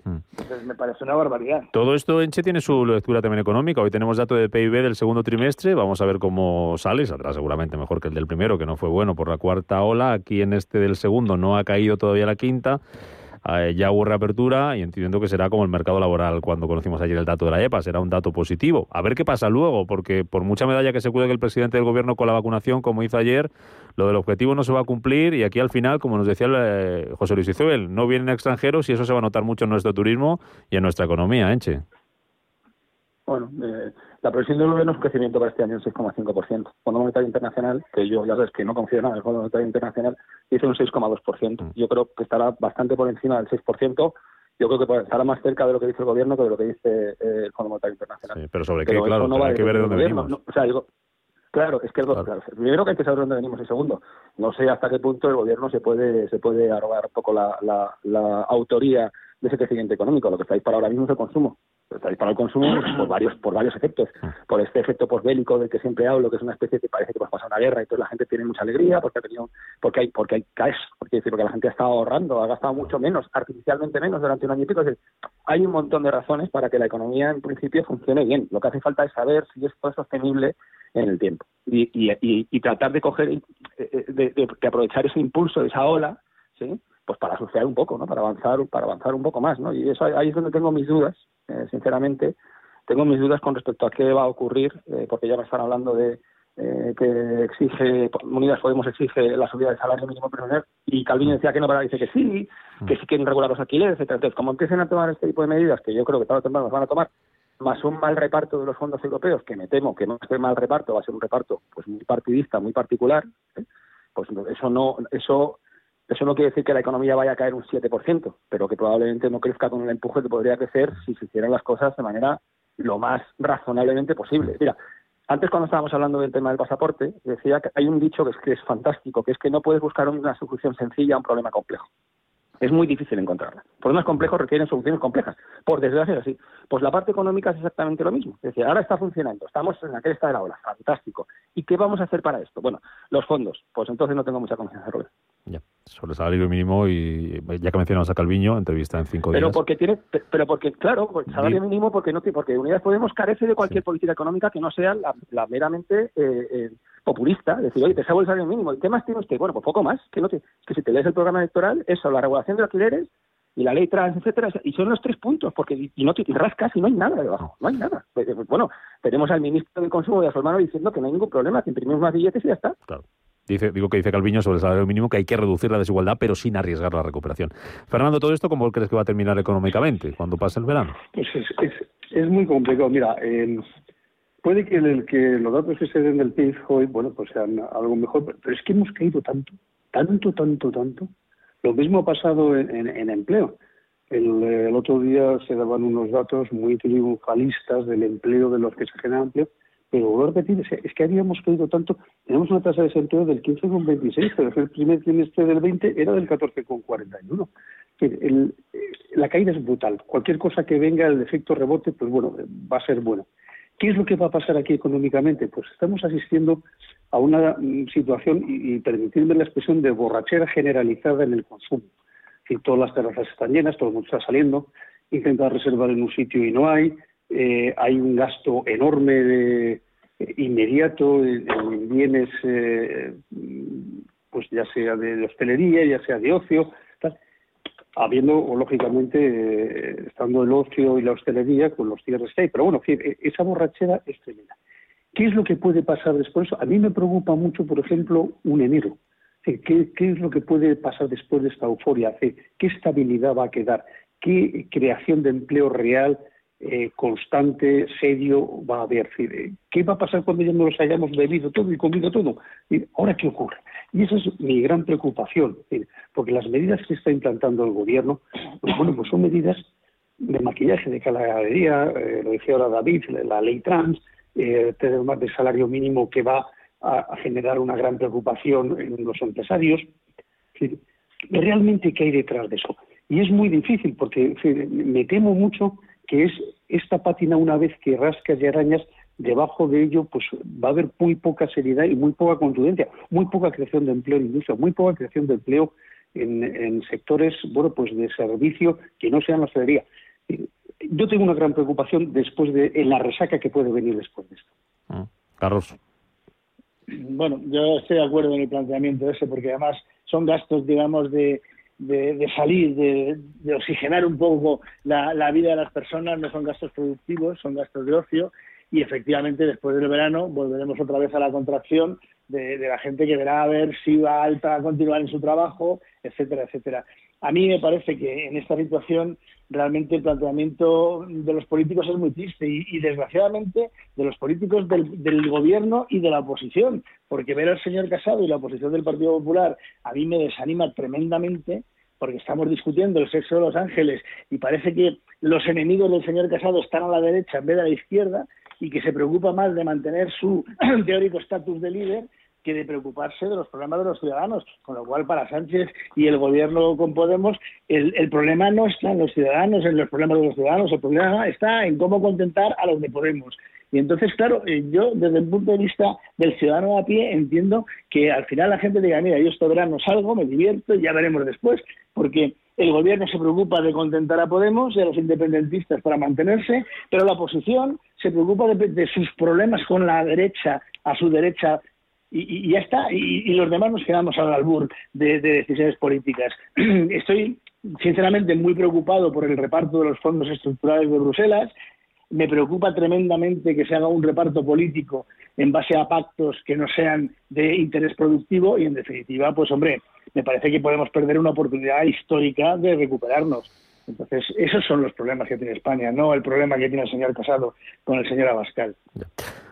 Entonces me parece una barbaridad. Todo esto, Enche, tiene su lectura también económica. Hoy tenemos dato de PIB del segundo trimestre. Vamos a ver cómo sale. Saldrá seguramente mejor que el del primero, que no fue bueno por la cuarta ola. Aquí en este del segundo no ha caído todavía la quinta. Eh, ya hubo reapertura y entiendo que será como el mercado laboral cuando conocimos ayer el dato de la EPA, será un dato positivo. A ver qué pasa luego, porque por mucha medalla que se cuelgue el presidente del gobierno con la vacunación, como hizo ayer, lo del objetivo no se va a cumplir y aquí al final, como nos decía eh, José Luis Isabel, no vienen extranjeros y eso se va a notar mucho en nuestro turismo y en nuestra economía, Enche. Bueno, eh, la previsión del gobierno es un crecimiento para este año del 6,5%. Fondo Monetario Internacional, que yo ya sabes que no confío nada en el Fondo Monetario Internacional, dice un 6,2%. Yo creo que estará bastante por encima del 6%. Yo creo que estará más cerca de lo que dice el gobierno que de lo que dice eh, el Fondo Monetario Internacional. Sí, pero sobre qué, Pero claro, eso no va hay que ver de dónde venimos. No, o sea, digo, Claro, es que claro. primero que hay que saber dónde venimos y segundo, no sé hasta qué punto el gobierno se puede se puede arrogar un poco la, la, la autoría de ese crecimiento económico. Lo que estáis para ahora mismo es el consumo. Está disparado el consumo por varios por varios efectos. Por este efecto posbélico del que siempre hablo, que es una especie que parece que va a pasar una guerra y toda la gente tiene mucha alegría porque ha tenido, porque hay porque hay cash, porque, decir, porque la gente ha estado ahorrando, ha gastado mucho menos, artificialmente menos durante un año y pico. hay un montón de razones para que la economía en principio funcione bien. Lo que hace falta es saber si esto es sostenible en el tiempo y, y, y, tratar de coger, eh, eh, de, de, aprovechar ese impulso, esa ola, ¿sí? Pues para surfear un poco, ¿no? Para avanzar, para avanzar un poco más, ¿no? Y eso ahí es donde tengo mis dudas, eh, sinceramente, tengo mis dudas con respecto a qué va a ocurrir, eh, porque ya me están hablando de eh, que exige, Unidas Podemos exige la subida del salario mínimo personal y Calvino decía que no, pero dice que sí, que sí quieren regular los alquileres, etcétera. Entonces, como empiecen a tomar este tipo de medidas, que yo creo que tarde o temprano las van a tomar, más un mal reparto de los fondos europeos, que me temo que más que mal reparto va a ser un reparto pues muy partidista, muy particular, pues eso no, eso eso no quiere decir que la economía vaya a caer un 7%, pero que probablemente no crezca con el empuje que podría crecer si se hicieran las cosas de manera lo más razonablemente posible. Mira, antes cuando estábamos hablando del tema del pasaporte, decía que hay un dicho que es, que es fantástico, que es que no puedes buscar una solución sencilla a un problema complejo es muy difícil encontrarla. Problemas complejos requieren soluciones complejas. Por desgracia es así. Pues la parte económica es exactamente lo mismo. Es decir, ahora está funcionando, estamos en la cresta de la ola, fantástico. ¿Y qué vamos a hacer para esto? Bueno, los fondos. Pues entonces no tengo mucha confianza, Robert. Ya, sobre el salario mínimo y ya que mencionamos a Calviño, entrevista en cinco días. Pero porque tiene, pero porque, claro, el salario mínimo porque no porque Unidas Podemos carece de cualquier política económica que no sea la, meramente eh, eh, populista, decir, oye, te salgo el salario mínimo. ¿Y qué más tiene usted? Bueno, pues poco más. Que, no te, que si te lees el programa electoral, eso, la regulación de alquileres y la ley trans, etcétera, y son los tres puntos, porque y no te rascas y no hay nada debajo, no hay nada. Pues, pues, bueno, tenemos al ministro del Consumo y a su hermano diciendo que no hay ningún problema, que imprimimos más billetes y ya está. Claro. Dice, digo que dice Calviño sobre el salario mínimo que hay que reducir la desigualdad, pero sin arriesgar la recuperación. Fernando, ¿todo esto cómo crees que va a terminar económicamente cuando pase el verano? Pues es, es, es muy complicado. Mira, Puede que, el, que los datos que se den del PIB hoy, bueno, pues sean algo mejor, pero es que hemos caído tanto, tanto, tanto, tanto. Lo mismo ha pasado en, empleo. El, otro día se daban unos datos muy triunfalistas del empleo de los que se genera empleo, pero vuelvo a repetir, es que habíamos caído tanto. Tenemos una tasa de desempleo del 15,26, pero el primer trimestre del 20 era del 14,41. El, la caída es brutal. Cualquier cosa que venga, el efecto rebote, pues bueno, va a ser bueno. ¿Qué es lo que va a pasar aquí económicamente? Pues estamos asistiendo a una mm, situación, y, permitidme la expresión, de borrachera generalizada en el consumo. Es todas las terrazas están llenas, todo el mundo está saliendo, intenta reservar en un sitio y no hay, eh, hay un gasto enorme de, eh, inmediato en, bienes, eh, pues ya sea de hostelería, ya sea de ocio, habiendo, lógicamente, eh, estando el ocio y la hostelería con los cierres que hay. Pero bueno, e, esa borrachera es tremenda. ¿Qué es lo que puede pasar después? A mí me preocupa mucho, por ejemplo, un enero. ¿Qué, qué es lo que puede pasar después de esta euforia? ¿Qué estabilidad va a quedar? ¿Qué creación de empleo real eh, constante, serio va a haber. ¿Qué va a pasar cuando ya nos hayamos bebido todo y comido todo? ¿Ahora qué ocurre? Y esa es mi gran preocupación, porque las medidas que está implantando el gobierno, pues bueno, pues son medidas de maquillaje, de caladería, eh, lo decía ahora David, la ley trans, eh, tener más de salario mínimo que va a, generar una gran preocupación en los empresarios. realmente qué hay detrás de eso. Y es muy difícil porque me temo mucho que es esta pátina una vez que rascas y arañas, debajo de ello pues va a haber muy poca seriedad y muy poca contundencia, muy poca creación de empleo en industria, muy poca creación de empleo en, sectores bueno pues de servicio que no sean la hostelería. Yo tengo una gran preocupación después de en la resaca que puede venir después de esto. Ah, Carlos. Bueno, yo estoy de acuerdo en el planteamiento ese porque además son gastos, digamos, de, de, salir, de, oxigenar un poco la, vida de las personas, no son gastos productivos, son gastos de ocio y efectivamente después del verano volveremos otra vez a la contracción de, la gente que verá a ver si va alta a continuar en su trabajo, etcétera, etcétera. A mí me parece que en esta situación realmente el planteamiento de los políticos es muy triste y, desgraciadamente de los políticos del, del, gobierno y de la oposición, porque ver al señor Casado y la oposición del Partido Popular a mí me desanima tremendamente porque estamos discutiendo el sexo de los ángeles y parece que los enemigos del señor Casado están a la derecha en vez de a la izquierda y que se preocupa más de mantener su teórico estatus de líder que de preocuparse de los problemas de los ciudadanos. Con lo cual, para Sánchez y el gobierno con Podemos, el, problema no está en los ciudadanos, en los problemas de los ciudadanos, el problema está en cómo contentar a los de Podemos. Y entonces, claro, eh, yo desde el punto de vista del ciudadano a pie entiendo que al final la gente diga, mira, yo este verano salgo, me divierto y ya veremos después, porque el gobierno se preocupa de contentar a Podemos y a los independentistas para mantenerse, pero la oposición se preocupa de, sus problemas con la derecha, a su derecha, y, ya está. Y, los demás nos quedamos al albur de, de decisiones políticas. Estoy sinceramente muy preocupado por el reparto de los fondos estructurales de Bruselas me preocupa tremendamente que se haga un reparto político en base a pactos que no sean de interés productivo y, en definitiva, pues hombre, me parece que podemos perder una oportunidad histórica de recuperarnos. Entonces, esos son los problemas que tiene España, no el problema que tiene el señor Casado con el señor Abascal.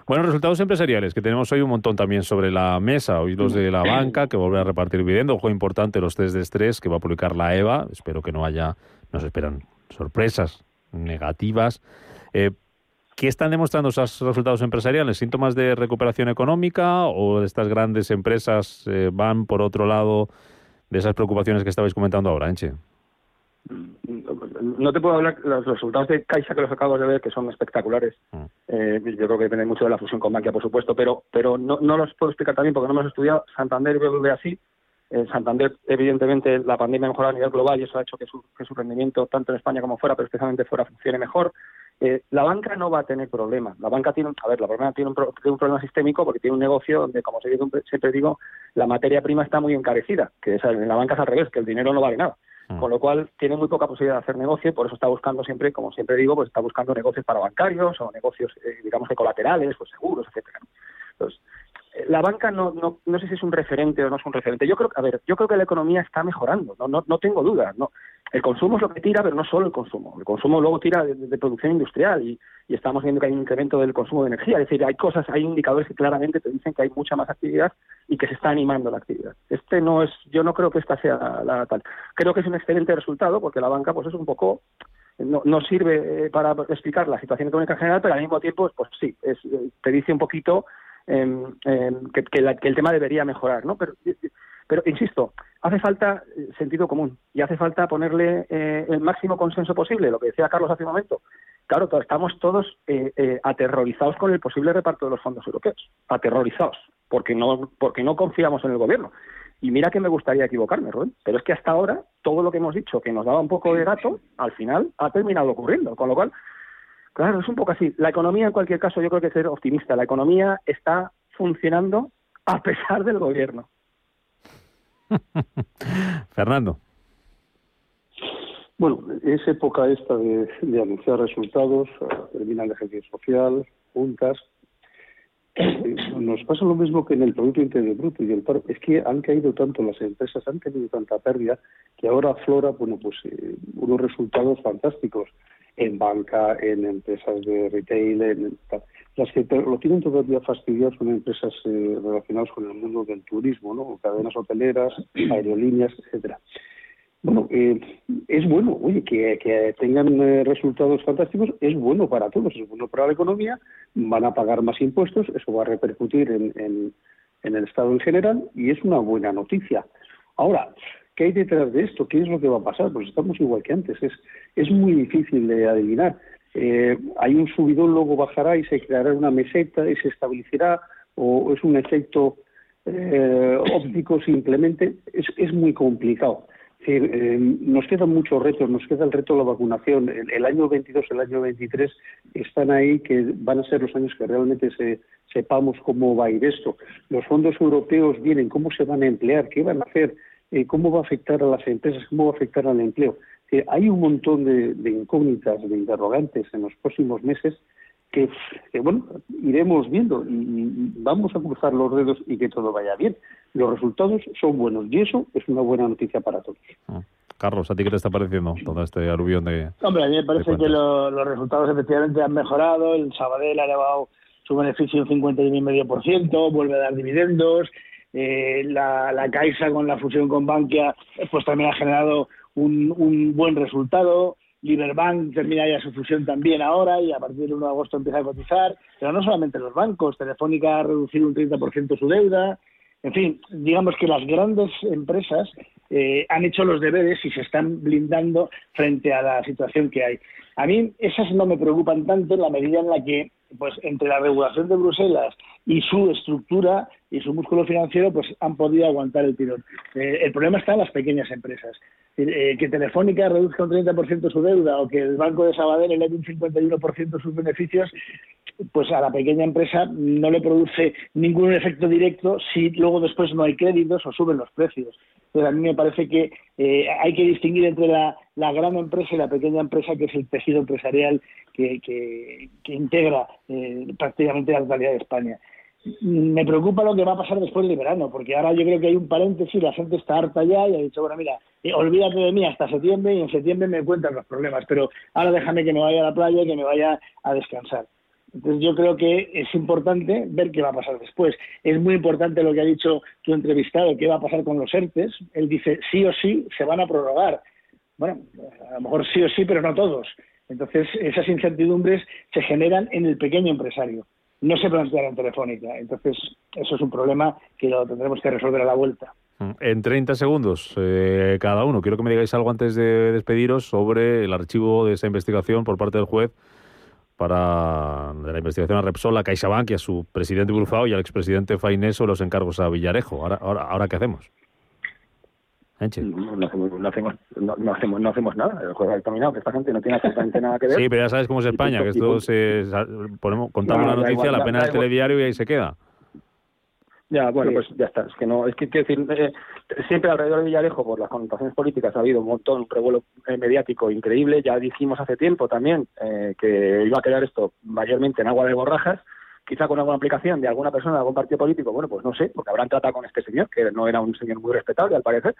Bueno, resultados empresariales, que tenemos hoy un montón también sobre la mesa. Hoy los de la banca, que vuelve a repartir dividendos. Ojo importante los test de estrés que va a publicar la EVA. Espero que no haya, nos esperan sorpresas negativas. Eh, ¿Qué están demostrando esos resultados empresariales? ¿Síntomas de recuperación económica o estas grandes empresas eh, van por otro lado de esas preocupaciones que estabais comentando ahora, Enche? No te puedo hablar los resultados de Caixa que los acabo de ver, que son espectaculares. Mm. Eh, yo creo que depende mucho de la fusión con Bankia, por supuesto, pero pero no, no los puedo explicar también porque no hemos estudiado. Santander y BBVA así. En Santander, evidentemente, la pandemia ha mejorado a nivel global y eso ha hecho que su, que su rendimiento, tanto en España como fuera, pero especialmente fuera, funcione mejor. Eh, la banca no va a tener problemas. La banca tiene, a ver, la banca tiene un, problema sistémico porque tiene un negocio donde, como siempre digo, la materia prima está muy encarecida, que en la banca es al revés, que el dinero no vale nada. Mm. Con lo cual tiene muy poca posibilidad de hacer negocio, por eso está buscando siempre, como siempre digo, pues está buscando negocios para bancarios o negocios, eh, digamos, de colaterales, pues seguros, etcétera. Entonces, la banca no, no, no sé si es un referente o no es un referente. Yo creo, a ver, yo creo que la economía está mejorando, no, no, no tengo dudas. No, el consumo es lo que tira, pero no solo el consumo. El consumo luego tira de, producción industrial y, estamos viendo que hay un incremento del consumo de energía. Es decir, hay cosas, hay indicadores que claramente te dicen que hay mucha más actividad y que se está animando la actividad. Este no es, yo no creo que esta sea la, tal. Creo que es un excelente resultado porque la banca, pues es un poco no, no, sirve eh, para explicar la situación económica en general, pero al mismo tiempo, pues sí, es, eh, te dice un poquito eh, que, que, el tema debería mejorar, ¿no? Pero pero, insisto, hace falta eh, sentido común y hace falta ponerle eh, el máximo consenso posible, lo que decía Carlos hace un momento. Claro, estamos todos eh, aterrorizados con el posible reparto de los fondos europeos, aterrorizados, porque no, porque no confiamos en el gobierno. Y mira que me gustaría equivocarme, Rubén, pero es que hasta ahora todo lo que hemos dicho que nos daba un poco de gato, al final ha terminado ocurriendo. Con lo cual, claro, es un poco así. La economía, en cualquier caso, yo creo que es ser optimista. La economía está funcionando a pesar del gobierno. Fernando. Bueno, es época esta de, anunciar resultados, eh, termina el ejercicio social, juntas. Eh, nos pasa lo mismo que en el Producto Interior Bruto y el paro. Es que han caído tanto las empresas, han tenido tanta pérdida, que ahora aflora bueno, pues, eh, unos resultados fantásticos en banca, en empresas de retail, en, las que lo tienen todavía fastidiado son empresas eh, relacionadas con el mundo del turismo, ¿no? cadenas hoteleras, aerolíneas, etcétera. Bueno, eh, es bueno, oye, que, tengan eh, resultados fantásticos, es bueno para todos, es bueno para la economía, van a pagar más impuestos, eso va a repercutir en, el Estado en general y es una buena noticia. Ahora, ¿qué hay detrás de esto? ¿Qué es lo que va a pasar? Pues estamos igual que antes, es, muy difícil de adivinar eh, hay un subidón, luego bajará y se creará una meseta y se establecerá, o es un efecto eh, óptico simplemente, es muy complicado. Eh, nos quedan muchos retos, nos queda el reto de la vacunación. El, año 22, el año 23 están ahí que van a ser los años que realmente se, sepamos cómo va a ir esto. Los fondos europeos vienen, cómo se van a emplear, qué van a hacer, eh, cómo va a afectar a las empresas, cómo va a afectar al empleo hay un montón de, incógnitas, de interrogantes en los próximos meses que, bueno, iremos viendo y, vamos a cruzar los dedos y que todo vaya bien. Los resultados son buenos y eso es una buena noticia para todos. Ah. Carlos, ¿a ti qué te está pareciendo todo este aluvión de... Hombre, a mí me parece que los resultados efectivamente han mejorado, el Sabadell ha elevado su beneficio un 51,5%, vuelve a dar dividendos, eh, la, la Caixa con la fusión con Bankia pues también ha generado un, buen resultado Liberbank termina ya su fusión también ahora y a partir del 1 de agosto empieza a cotizar, pero no solamente los bancos, Telefónica ha reducido un 30% su deuda, en fin, digamos que las grandes empresas eh, han hecho los deberes y se están blindando frente a la situación que hay. A mí esas no me preocupan tanto en la medida en la que, pues, entre la regulación de Bruselas y su estructura y su músculo financiero, pues, han podido aguantar el tirón. Eh, el problema está en las pequeñas empresas. Eh, que Telefónica reduzca un 30% su deuda o que el Banco de Sabadell eleve un 51% sus beneficios, pues a la pequeña empresa no le produce ningún efecto directo si luego después no hay créditos o suben los precios. Entonces a mí me parece que eh, hay que distinguir entre la, gran empresa y la pequeña empresa, que es el tejido empresarial que, que, integra eh, prácticamente la totalidad de España me preocupa lo que va a pasar después del verano, porque ahora yo creo que hay un paréntesis, la gente está harta ya y ha dicho, bueno, mira, eh, olvídate de mí hasta septiembre y en septiembre me cuentan los problemas, pero ahora déjame que me vaya a la playa y que me vaya a descansar. Entonces yo creo que es importante ver qué va a pasar después. Es muy importante lo que ha dicho tu entrevistado, qué va a pasar con los ERTES. Él dice, sí o sí, se van a prorrogar. Bueno, a lo mejor sí o sí, pero no todos. Entonces esas incertidumbres se generan en el pequeño empresario no se plantea en Telefónica. Entonces, eso es un problema que lo tendremos que resolver a la vuelta. Mm, en 30 segundos, eh, cada uno, quiero que me digáis algo antes de despediros sobre el archivo de esa investigación por parte del juez para de la investigación a Repsol, a CaixaBank y a su presidente Brufao y al expresidente Faineso los encargos a Villarejo. Ahora, ahora, ahora ¿qué hacemos? No, hacemos, no, hacemos, no, hacemos, no hacemos nada. El juego ha determinado que esta gente no tiene absolutamente nada que ver. Sí, pero ya sabes cómo es España, que esto se ponemos, contamos la noticia, la pena del telediario y ahí se queda. Ya, bueno, pues ya está. Es que no, es que quiero decir, eh, siempre alrededor de Villarejo, por las connotaciones políticas, ha habido un montón, un revuelo eh, mediático increíble. Ya dijimos hace tiempo también eh, que iba a quedar esto mayormente en agua de borrajas quizá con alguna aplicación de alguna persona de algún partido político, bueno, pues no sé, porque habrán tratado con este señor, que no era un señor muy respetable al parecer.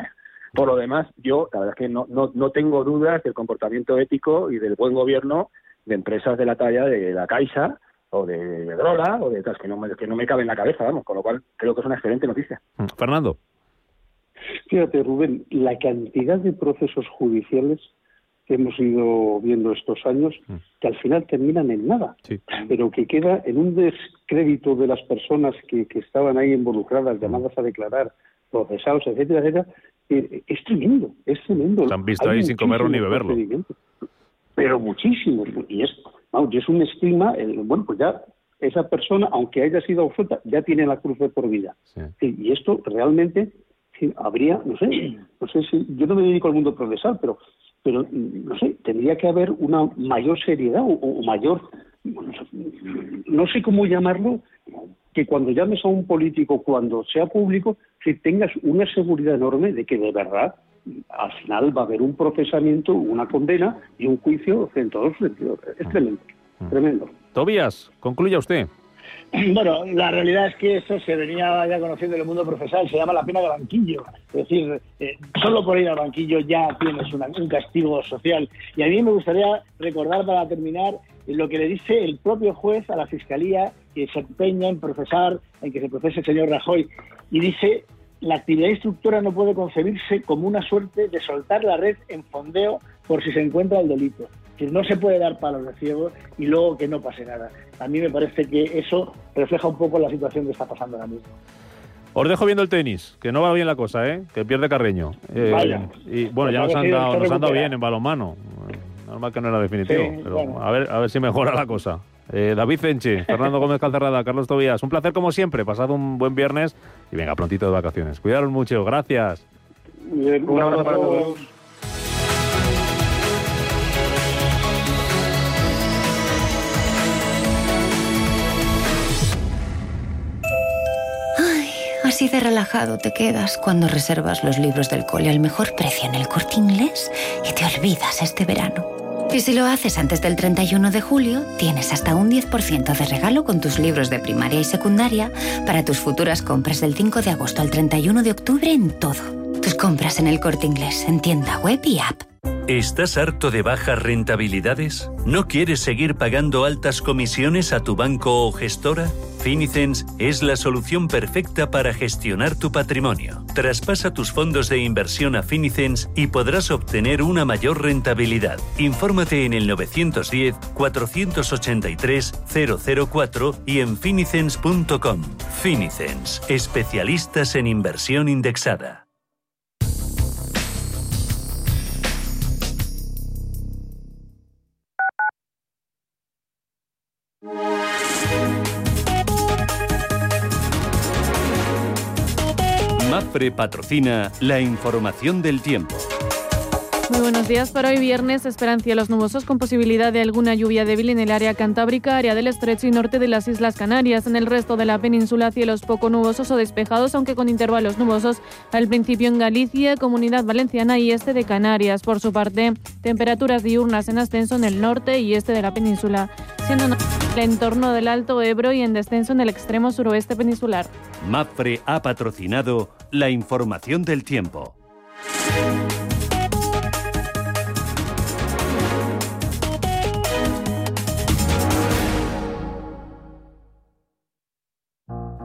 Por lo demás, yo la verdad es que no, no, no tengo dudas del comportamiento ético y del buen gobierno de empresas de la talla de la Caixa o de Drola o de otras que no me, que no me cabe en la cabeza, vamos, con lo cual creo que es una excelente noticia. Mm, Fernando. Fíjate, Rubén, la cantidad de procesos judiciales que hemos ido viendo estos años, mm. que al final terminan en nada, pero que queda en un descrédito de las personas que, que estaban ahí involucradas, llamadas a declarar, procesados, etcétera, etcétera, eh, es tremendo, es tremendo. Se han visto ahí sin comerlo ni beberlo. Pero muchísimos, y es, es un estigma, bueno, pues ya esa persona, aunque haya sido absuelta, ya tiene la cruz de por vida. Y esto realmente habría, no sé, no sé si, yo no me dedico al mundo procesal, pero pero no sé, tendría que haber una mayor seriedad o, mayor, no sé cómo llamarlo, que cuando llames a un político, cuando sea público, que tengas una seguridad enorme de que de verdad al final va a haber un procesamiento, una condena y un juicio en todos los sentidos. Es tremendo, mm. tremendo. Tobías, concluya usted. Bueno, la realidad es que eso se venía ya conociendo en el mundo profesional, se llama la pena de banquillo. Es decir, eh, solo por ir al banquillo ya tienes un castigo social. Y a mí me gustaría recordar para terminar lo que le dice el propio juez a la fiscalía que se empeña en procesar, en que se procese el señor Rajoy. Y dice, la actividad instructora no puede concebirse como una suerte de soltar la red en fondeo por si se encuentra el delito que no se puede dar palos de ciego y luego que no pase nada. A mí me parece que eso refleja un poco la situación que está pasando ahora mismo. Os dejo viendo el tenis, que no va bien la cosa, ¿eh? que pierde Carreño. Eh, Vaya. Y bueno, ya nos han, dado, nos han dado bien en balonmano. Normal que no era definitivo, pero a, ver, a ver si mejora la cosa. Eh, David Fenche, Fernando Gómez Calcerrada, Carlos Tobías, un placer como siempre, pasado un buen viernes y venga prontito de vacaciones. Cuidaros mucho, gracias. un abrazo para todos. Así de relajado te quedas cuando reservas los libros del cole al mejor precio en el corte inglés y te olvidas este verano. Y si lo haces antes del 31 de julio, tienes hasta un 10% de regalo con tus libros de primaria y secundaria para tus futuras compras del 5 de agosto al 31 de octubre en todo. Tus compras en el corte inglés, en tienda web y app. ¿Estás harto de bajas rentabilidades? ¿No quieres seguir pagando altas comisiones a tu banco o gestora? Finicens es la solución perfecta para gestionar tu patrimonio. Traspasa tus fondos de inversión a Finicens y podrás obtener una mayor rentabilidad. Infórmate en el 910-483-004 y en finicens.com. Finicens, especialistas en inversión indexada. Mafre patrocina la información del tiempo. Muy buenos días. Para hoy viernes esperan cielos nubosos con posibilidad de alguna lluvia débil en el área cantábrica, área del estrecho y norte de las Islas Canarias. En el resto de la península cielos poco nubosos o despejados, aunque con intervalos nubosos al principio en Galicia, Comunidad Valenciana y este de Canarias. Por su parte, temperaturas diurnas en ascenso en el norte y este de la península, siendo el entorno del Alto Ebro y en descenso en el extremo suroeste peninsular. Mafre ha patrocinado la información del tiempo.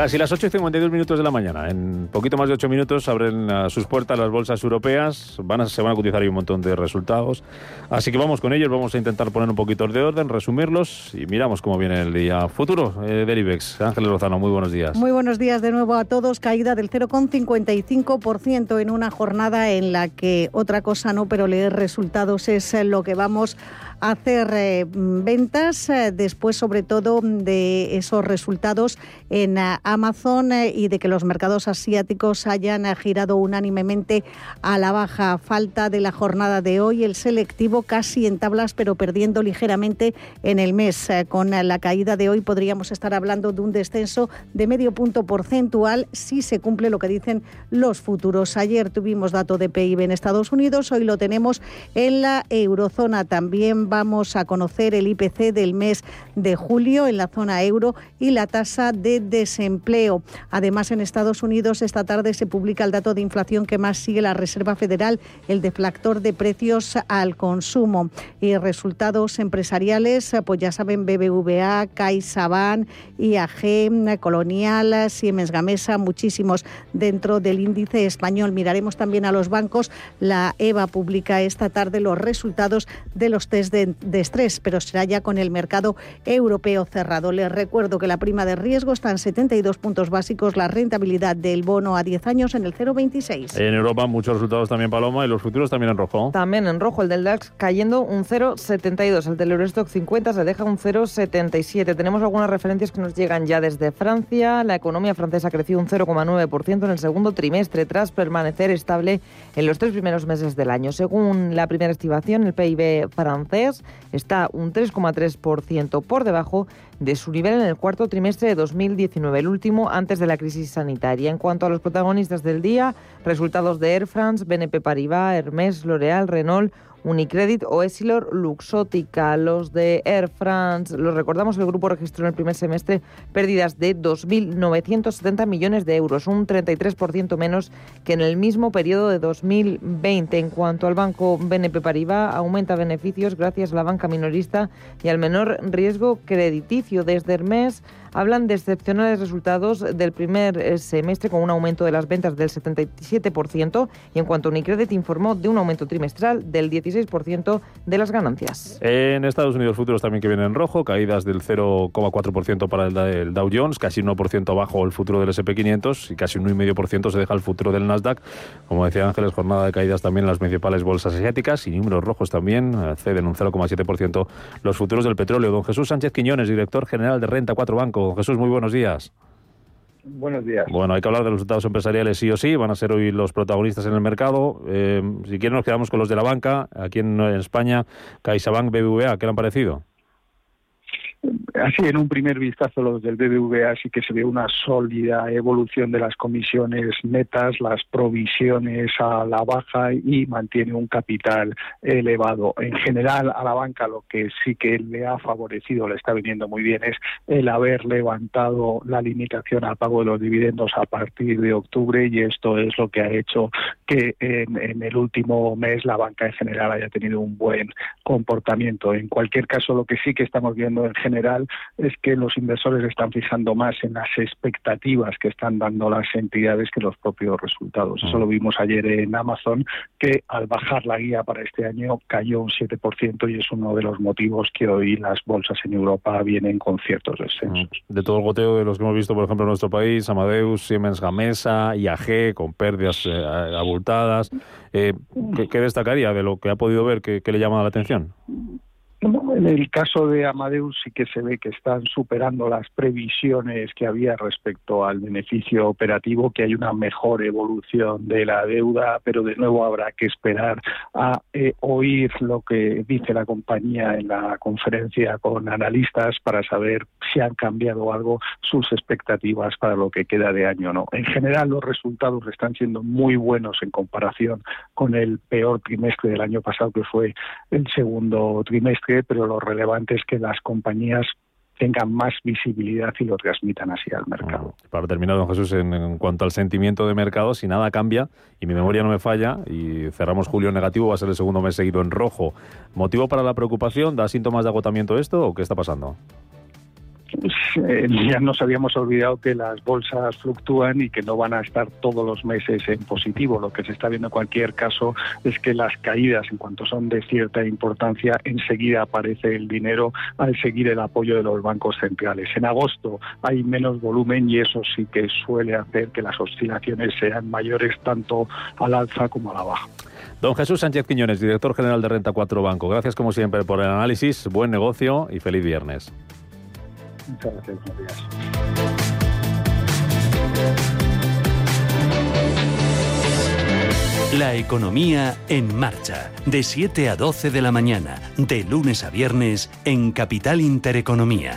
Casi las 8 y 52 minutos de la mañana. En poquito más de 8 minutos abren a sus puertas las bolsas europeas. Van a, se van a cotizar ahí un montón de resultados. Así que vamos con ellos. Vamos a intentar poner un poquito de orden, resumirlos y miramos cómo viene el día futuro eh, del. Ángeles Lozano, muy buenos días. Muy buenos días de nuevo a todos. Caída del 0,55% en una jornada en la que otra cosa no, pero leer resultados es lo que vamos a hacer eh, ventas eh, después sobre todo de esos resultados en eh, Amazon y de que los mercados asiáticos hayan girado unánimemente a la baja. Falta de la jornada de hoy el selectivo casi en tablas pero perdiendo ligeramente en el mes. Con la caída de hoy podríamos estar hablando de un descenso de medio punto porcentual si se cumple lo que dicen los futuros. Ayer tuvimos dato de PIB en Estados Unidos, hoy lo tenemos en la eurozona. También vamos a conocer el IPC del mes de julio en la zona euro y la tasa de desempleo. Además, en Estados Unidos esta tarde se publica el dato de inflación que más sigue la Reserva Federal, el deflactor de precios al consumo. Y resultados empresariales, pues ya saben, BBVA, CaixaBank, IAG, Colonial, Siemens Gamesa, muchísimos dentro del índice español. Miraremos también a los bancos. La EVA publica esta tarde los resultados de los test de, de estrés, pero será ya con el mercado europeo cerrado. Les recuerdo que la prima de riesgo está en 72 puntos básicos, la rentabilidad del bono a 10 años en el 0,26. En Europa muchos resultados también, Paloma, y los futuros también en rojo. También en rojo, el del DAX cayendo un 0,72. El del Eurostock 50 se deja un 0,77. Tenemos algunas referencias que nos llegan ya desde Francia. La economía francesa creció un 0,9% en el segundo trimestre, tras permanecer estable en los tres primeros meses del año. Según la primera estimación, el PIB francés está un 3,3% por debajo de su nivel en el cuarto trimestre de 2019, el último antes de la crisis sanitaria. En cuanto a los protagonistas del día, resultados de Air France, BNP Paribas, Hermès, L'Oréal, Renault Unicredit o Essilor Luxótica. Los de Air France, los recordamos, el grupo registró en el primer semestre pérdidas de 2.970 millones de euros, un 33% menos que en el mismo periodo de 2020. En cuanto al banco BNP Paribas, aumenta beneficios gracias a la banca minorista y al menor riesgo crediticio. Desde Hermes hablan de excepcionales resultados del primer eh, semestre con un aumento de las ventas del 77% y en cuanto a Unicredit informó de un aumento trimestral del 16% de las ganancias. En Estados Unidos futuros también que vienen en rojo, caídas del 0,4% para el Dow Jones, casi un 1% bajo el futuro del SP500 y casi un 1,5% se deja el futuro del Nasdaq. Como decía Ángeles, jornada de caídas también en las principales bolsas asiáticas y números rojos también, eh, ceden un 0,7% los futuros del petróleo. Don Jesús Sánchez Quiñones, director general de Renta 4 Banco. Jesús, muy buenos días. Buenos días. Bueno, hay que hablar de los resultados empresariales sí o sí, van a ser hoy los protagonistas en el mercado. Eh, si quieren nos quedamos con los de la banca. Aquí en, en España, CaixaBank, BBVA, ¿qué le han parecido? Así, en un primer vistazo, los del BBVA sí que se ve una sólida evolución de las comisiones netas, las provisiones a la baja y mantiene un capital elevado. En general, a la banca lo que sí que le ha favorecido, le está viniendo muy bien, es el haber levantado la limitación al pago de los dividendos a partir de octubre y esto es lo que ha hecho que en, en el último mes la banca en general haya tenido un buen comportamiento. En cualquier caso, lo que sí que estamos viendo en general es que los inversores están fijando más en las expectativas que están dando las entidades que los propios resultados. Eso lo vimos ayer en Amazon, que al bajar la guía para este año cayó un 7% y es uno de los motivos que hoy las bolsas en Europa vienen con ciertos descensos. De todo el goteo de los que hemos visto, por ejemplo, en nuestro país, Amadeus, Siemens Gamesa, IAG, con pérdidas eh, abultadas, eh, ¿qué, destacaría de lo que ha podido ver que, que le llama la atención? En el caso de Amadeus sí que se ve que están superando las previsiones que había respecto al beneficio operativo, que hay una mejor evolución de la deuda, pero de nuevo habrá que esperar a eh, oír lo que dice la compañía en la conferencia con analistas para saber si han cambiado algo sus expectativas para lo que queda de año no. En general los resultados están siendo muy buenos en comparación con el peor trimestre del año pasado que fue el segundo trimestre pero lo relevante es que las compañías tengan más visibilidad y lo transmitan así al mercado. Para terminar, don Jesús, en, cuanto al sentimiento de mercado, si nada cambia y mi memoria no me falla y cerramos julio negativo, va a ser el segundo mes seguido en rojo. ¿Motivo para la preocupación? ¿Da síntomas de agotamiento esto o qué está pasando? Pues, eh, ya nos habíamos olvidado que las bolsas fluctúan y que no van a estar todos los meses en positivo. Lo que se está viendo en cualquier caso es que las caídas, en cuanto son de cierta importancia, enseguida aparece el dinero al seguir el apoyo de los bancos centrales. En agosto hay menos volumen y eso sí que suele hacer que las oscilaciones sean mayores tanto al alza como a la baja. Don Jesús Sánchez Quiñones, director general de Renta 4 Banco. Gracias como siempre por el análisis, buen negocio y feliz viernes. Muchas gracias. La economía en marcha, de 7 a 12 de la mañana, de lunes a viernes, en Capital Intereconomía.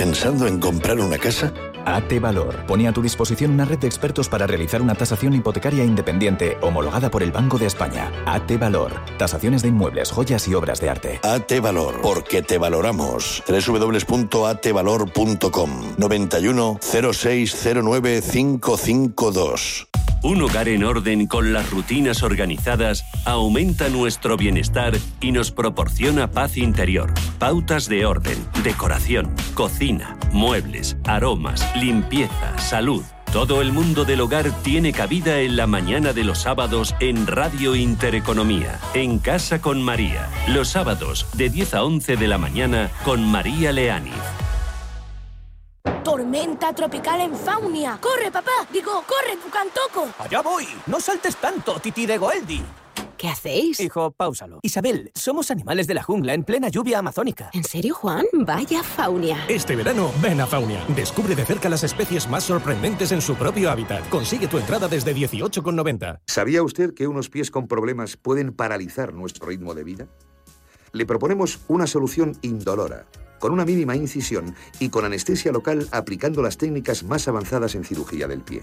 ¿Pensando en comprar una casa? AT Valor pone a tu disposición una red de expertos para realizar una tasación hipotecaria independiente homologada por el Banco de España. AT Valor. Tasaciones de inmuebles, joyas y obras de arte. AT Valor. Porque te valoramos. www.atvalor.com 91 0609 552 un hogar en orden con las rutinas organizadas aumenta nuestro bienestar y nos proporciona paz interior. Pautas de orden, decoración, cocina, muebles, aromas, limpieza, salud. Todo el mundo del hogar tiene cabida en la mañana de los sábados en Radio Intereconomía, en Casa con María. Los sábados de 10 a 11 de la mañana con María Leani. Tormenta tropical en Faunia. ¡Corre, papá! Digo, corre, Tucantoco. Allá voy. No saltes tanto, Titi de Goeldi. ¿Qué hacéis? Hijo, páusalo. Isabel, somos animales de la jungla en plena lluvia amazónica. ¿En serio, Juan? Vaya Faunia. Este verano, ven a Faunia. Descubre de cerca las especies más sorprendentes en su propio hábitat. Consigue tu entrada desde 18,90. ¿Sabía usted que unos pies con problemas pueden paralizar nuestro ritmo de vida? Le proponemos una solución indolora, con una mínima incisión y con anestesia local aplicando las técnicas más avanzadas en cirugía del pie.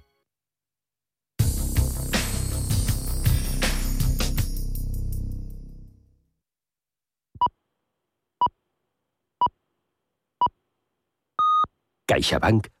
CaixaBank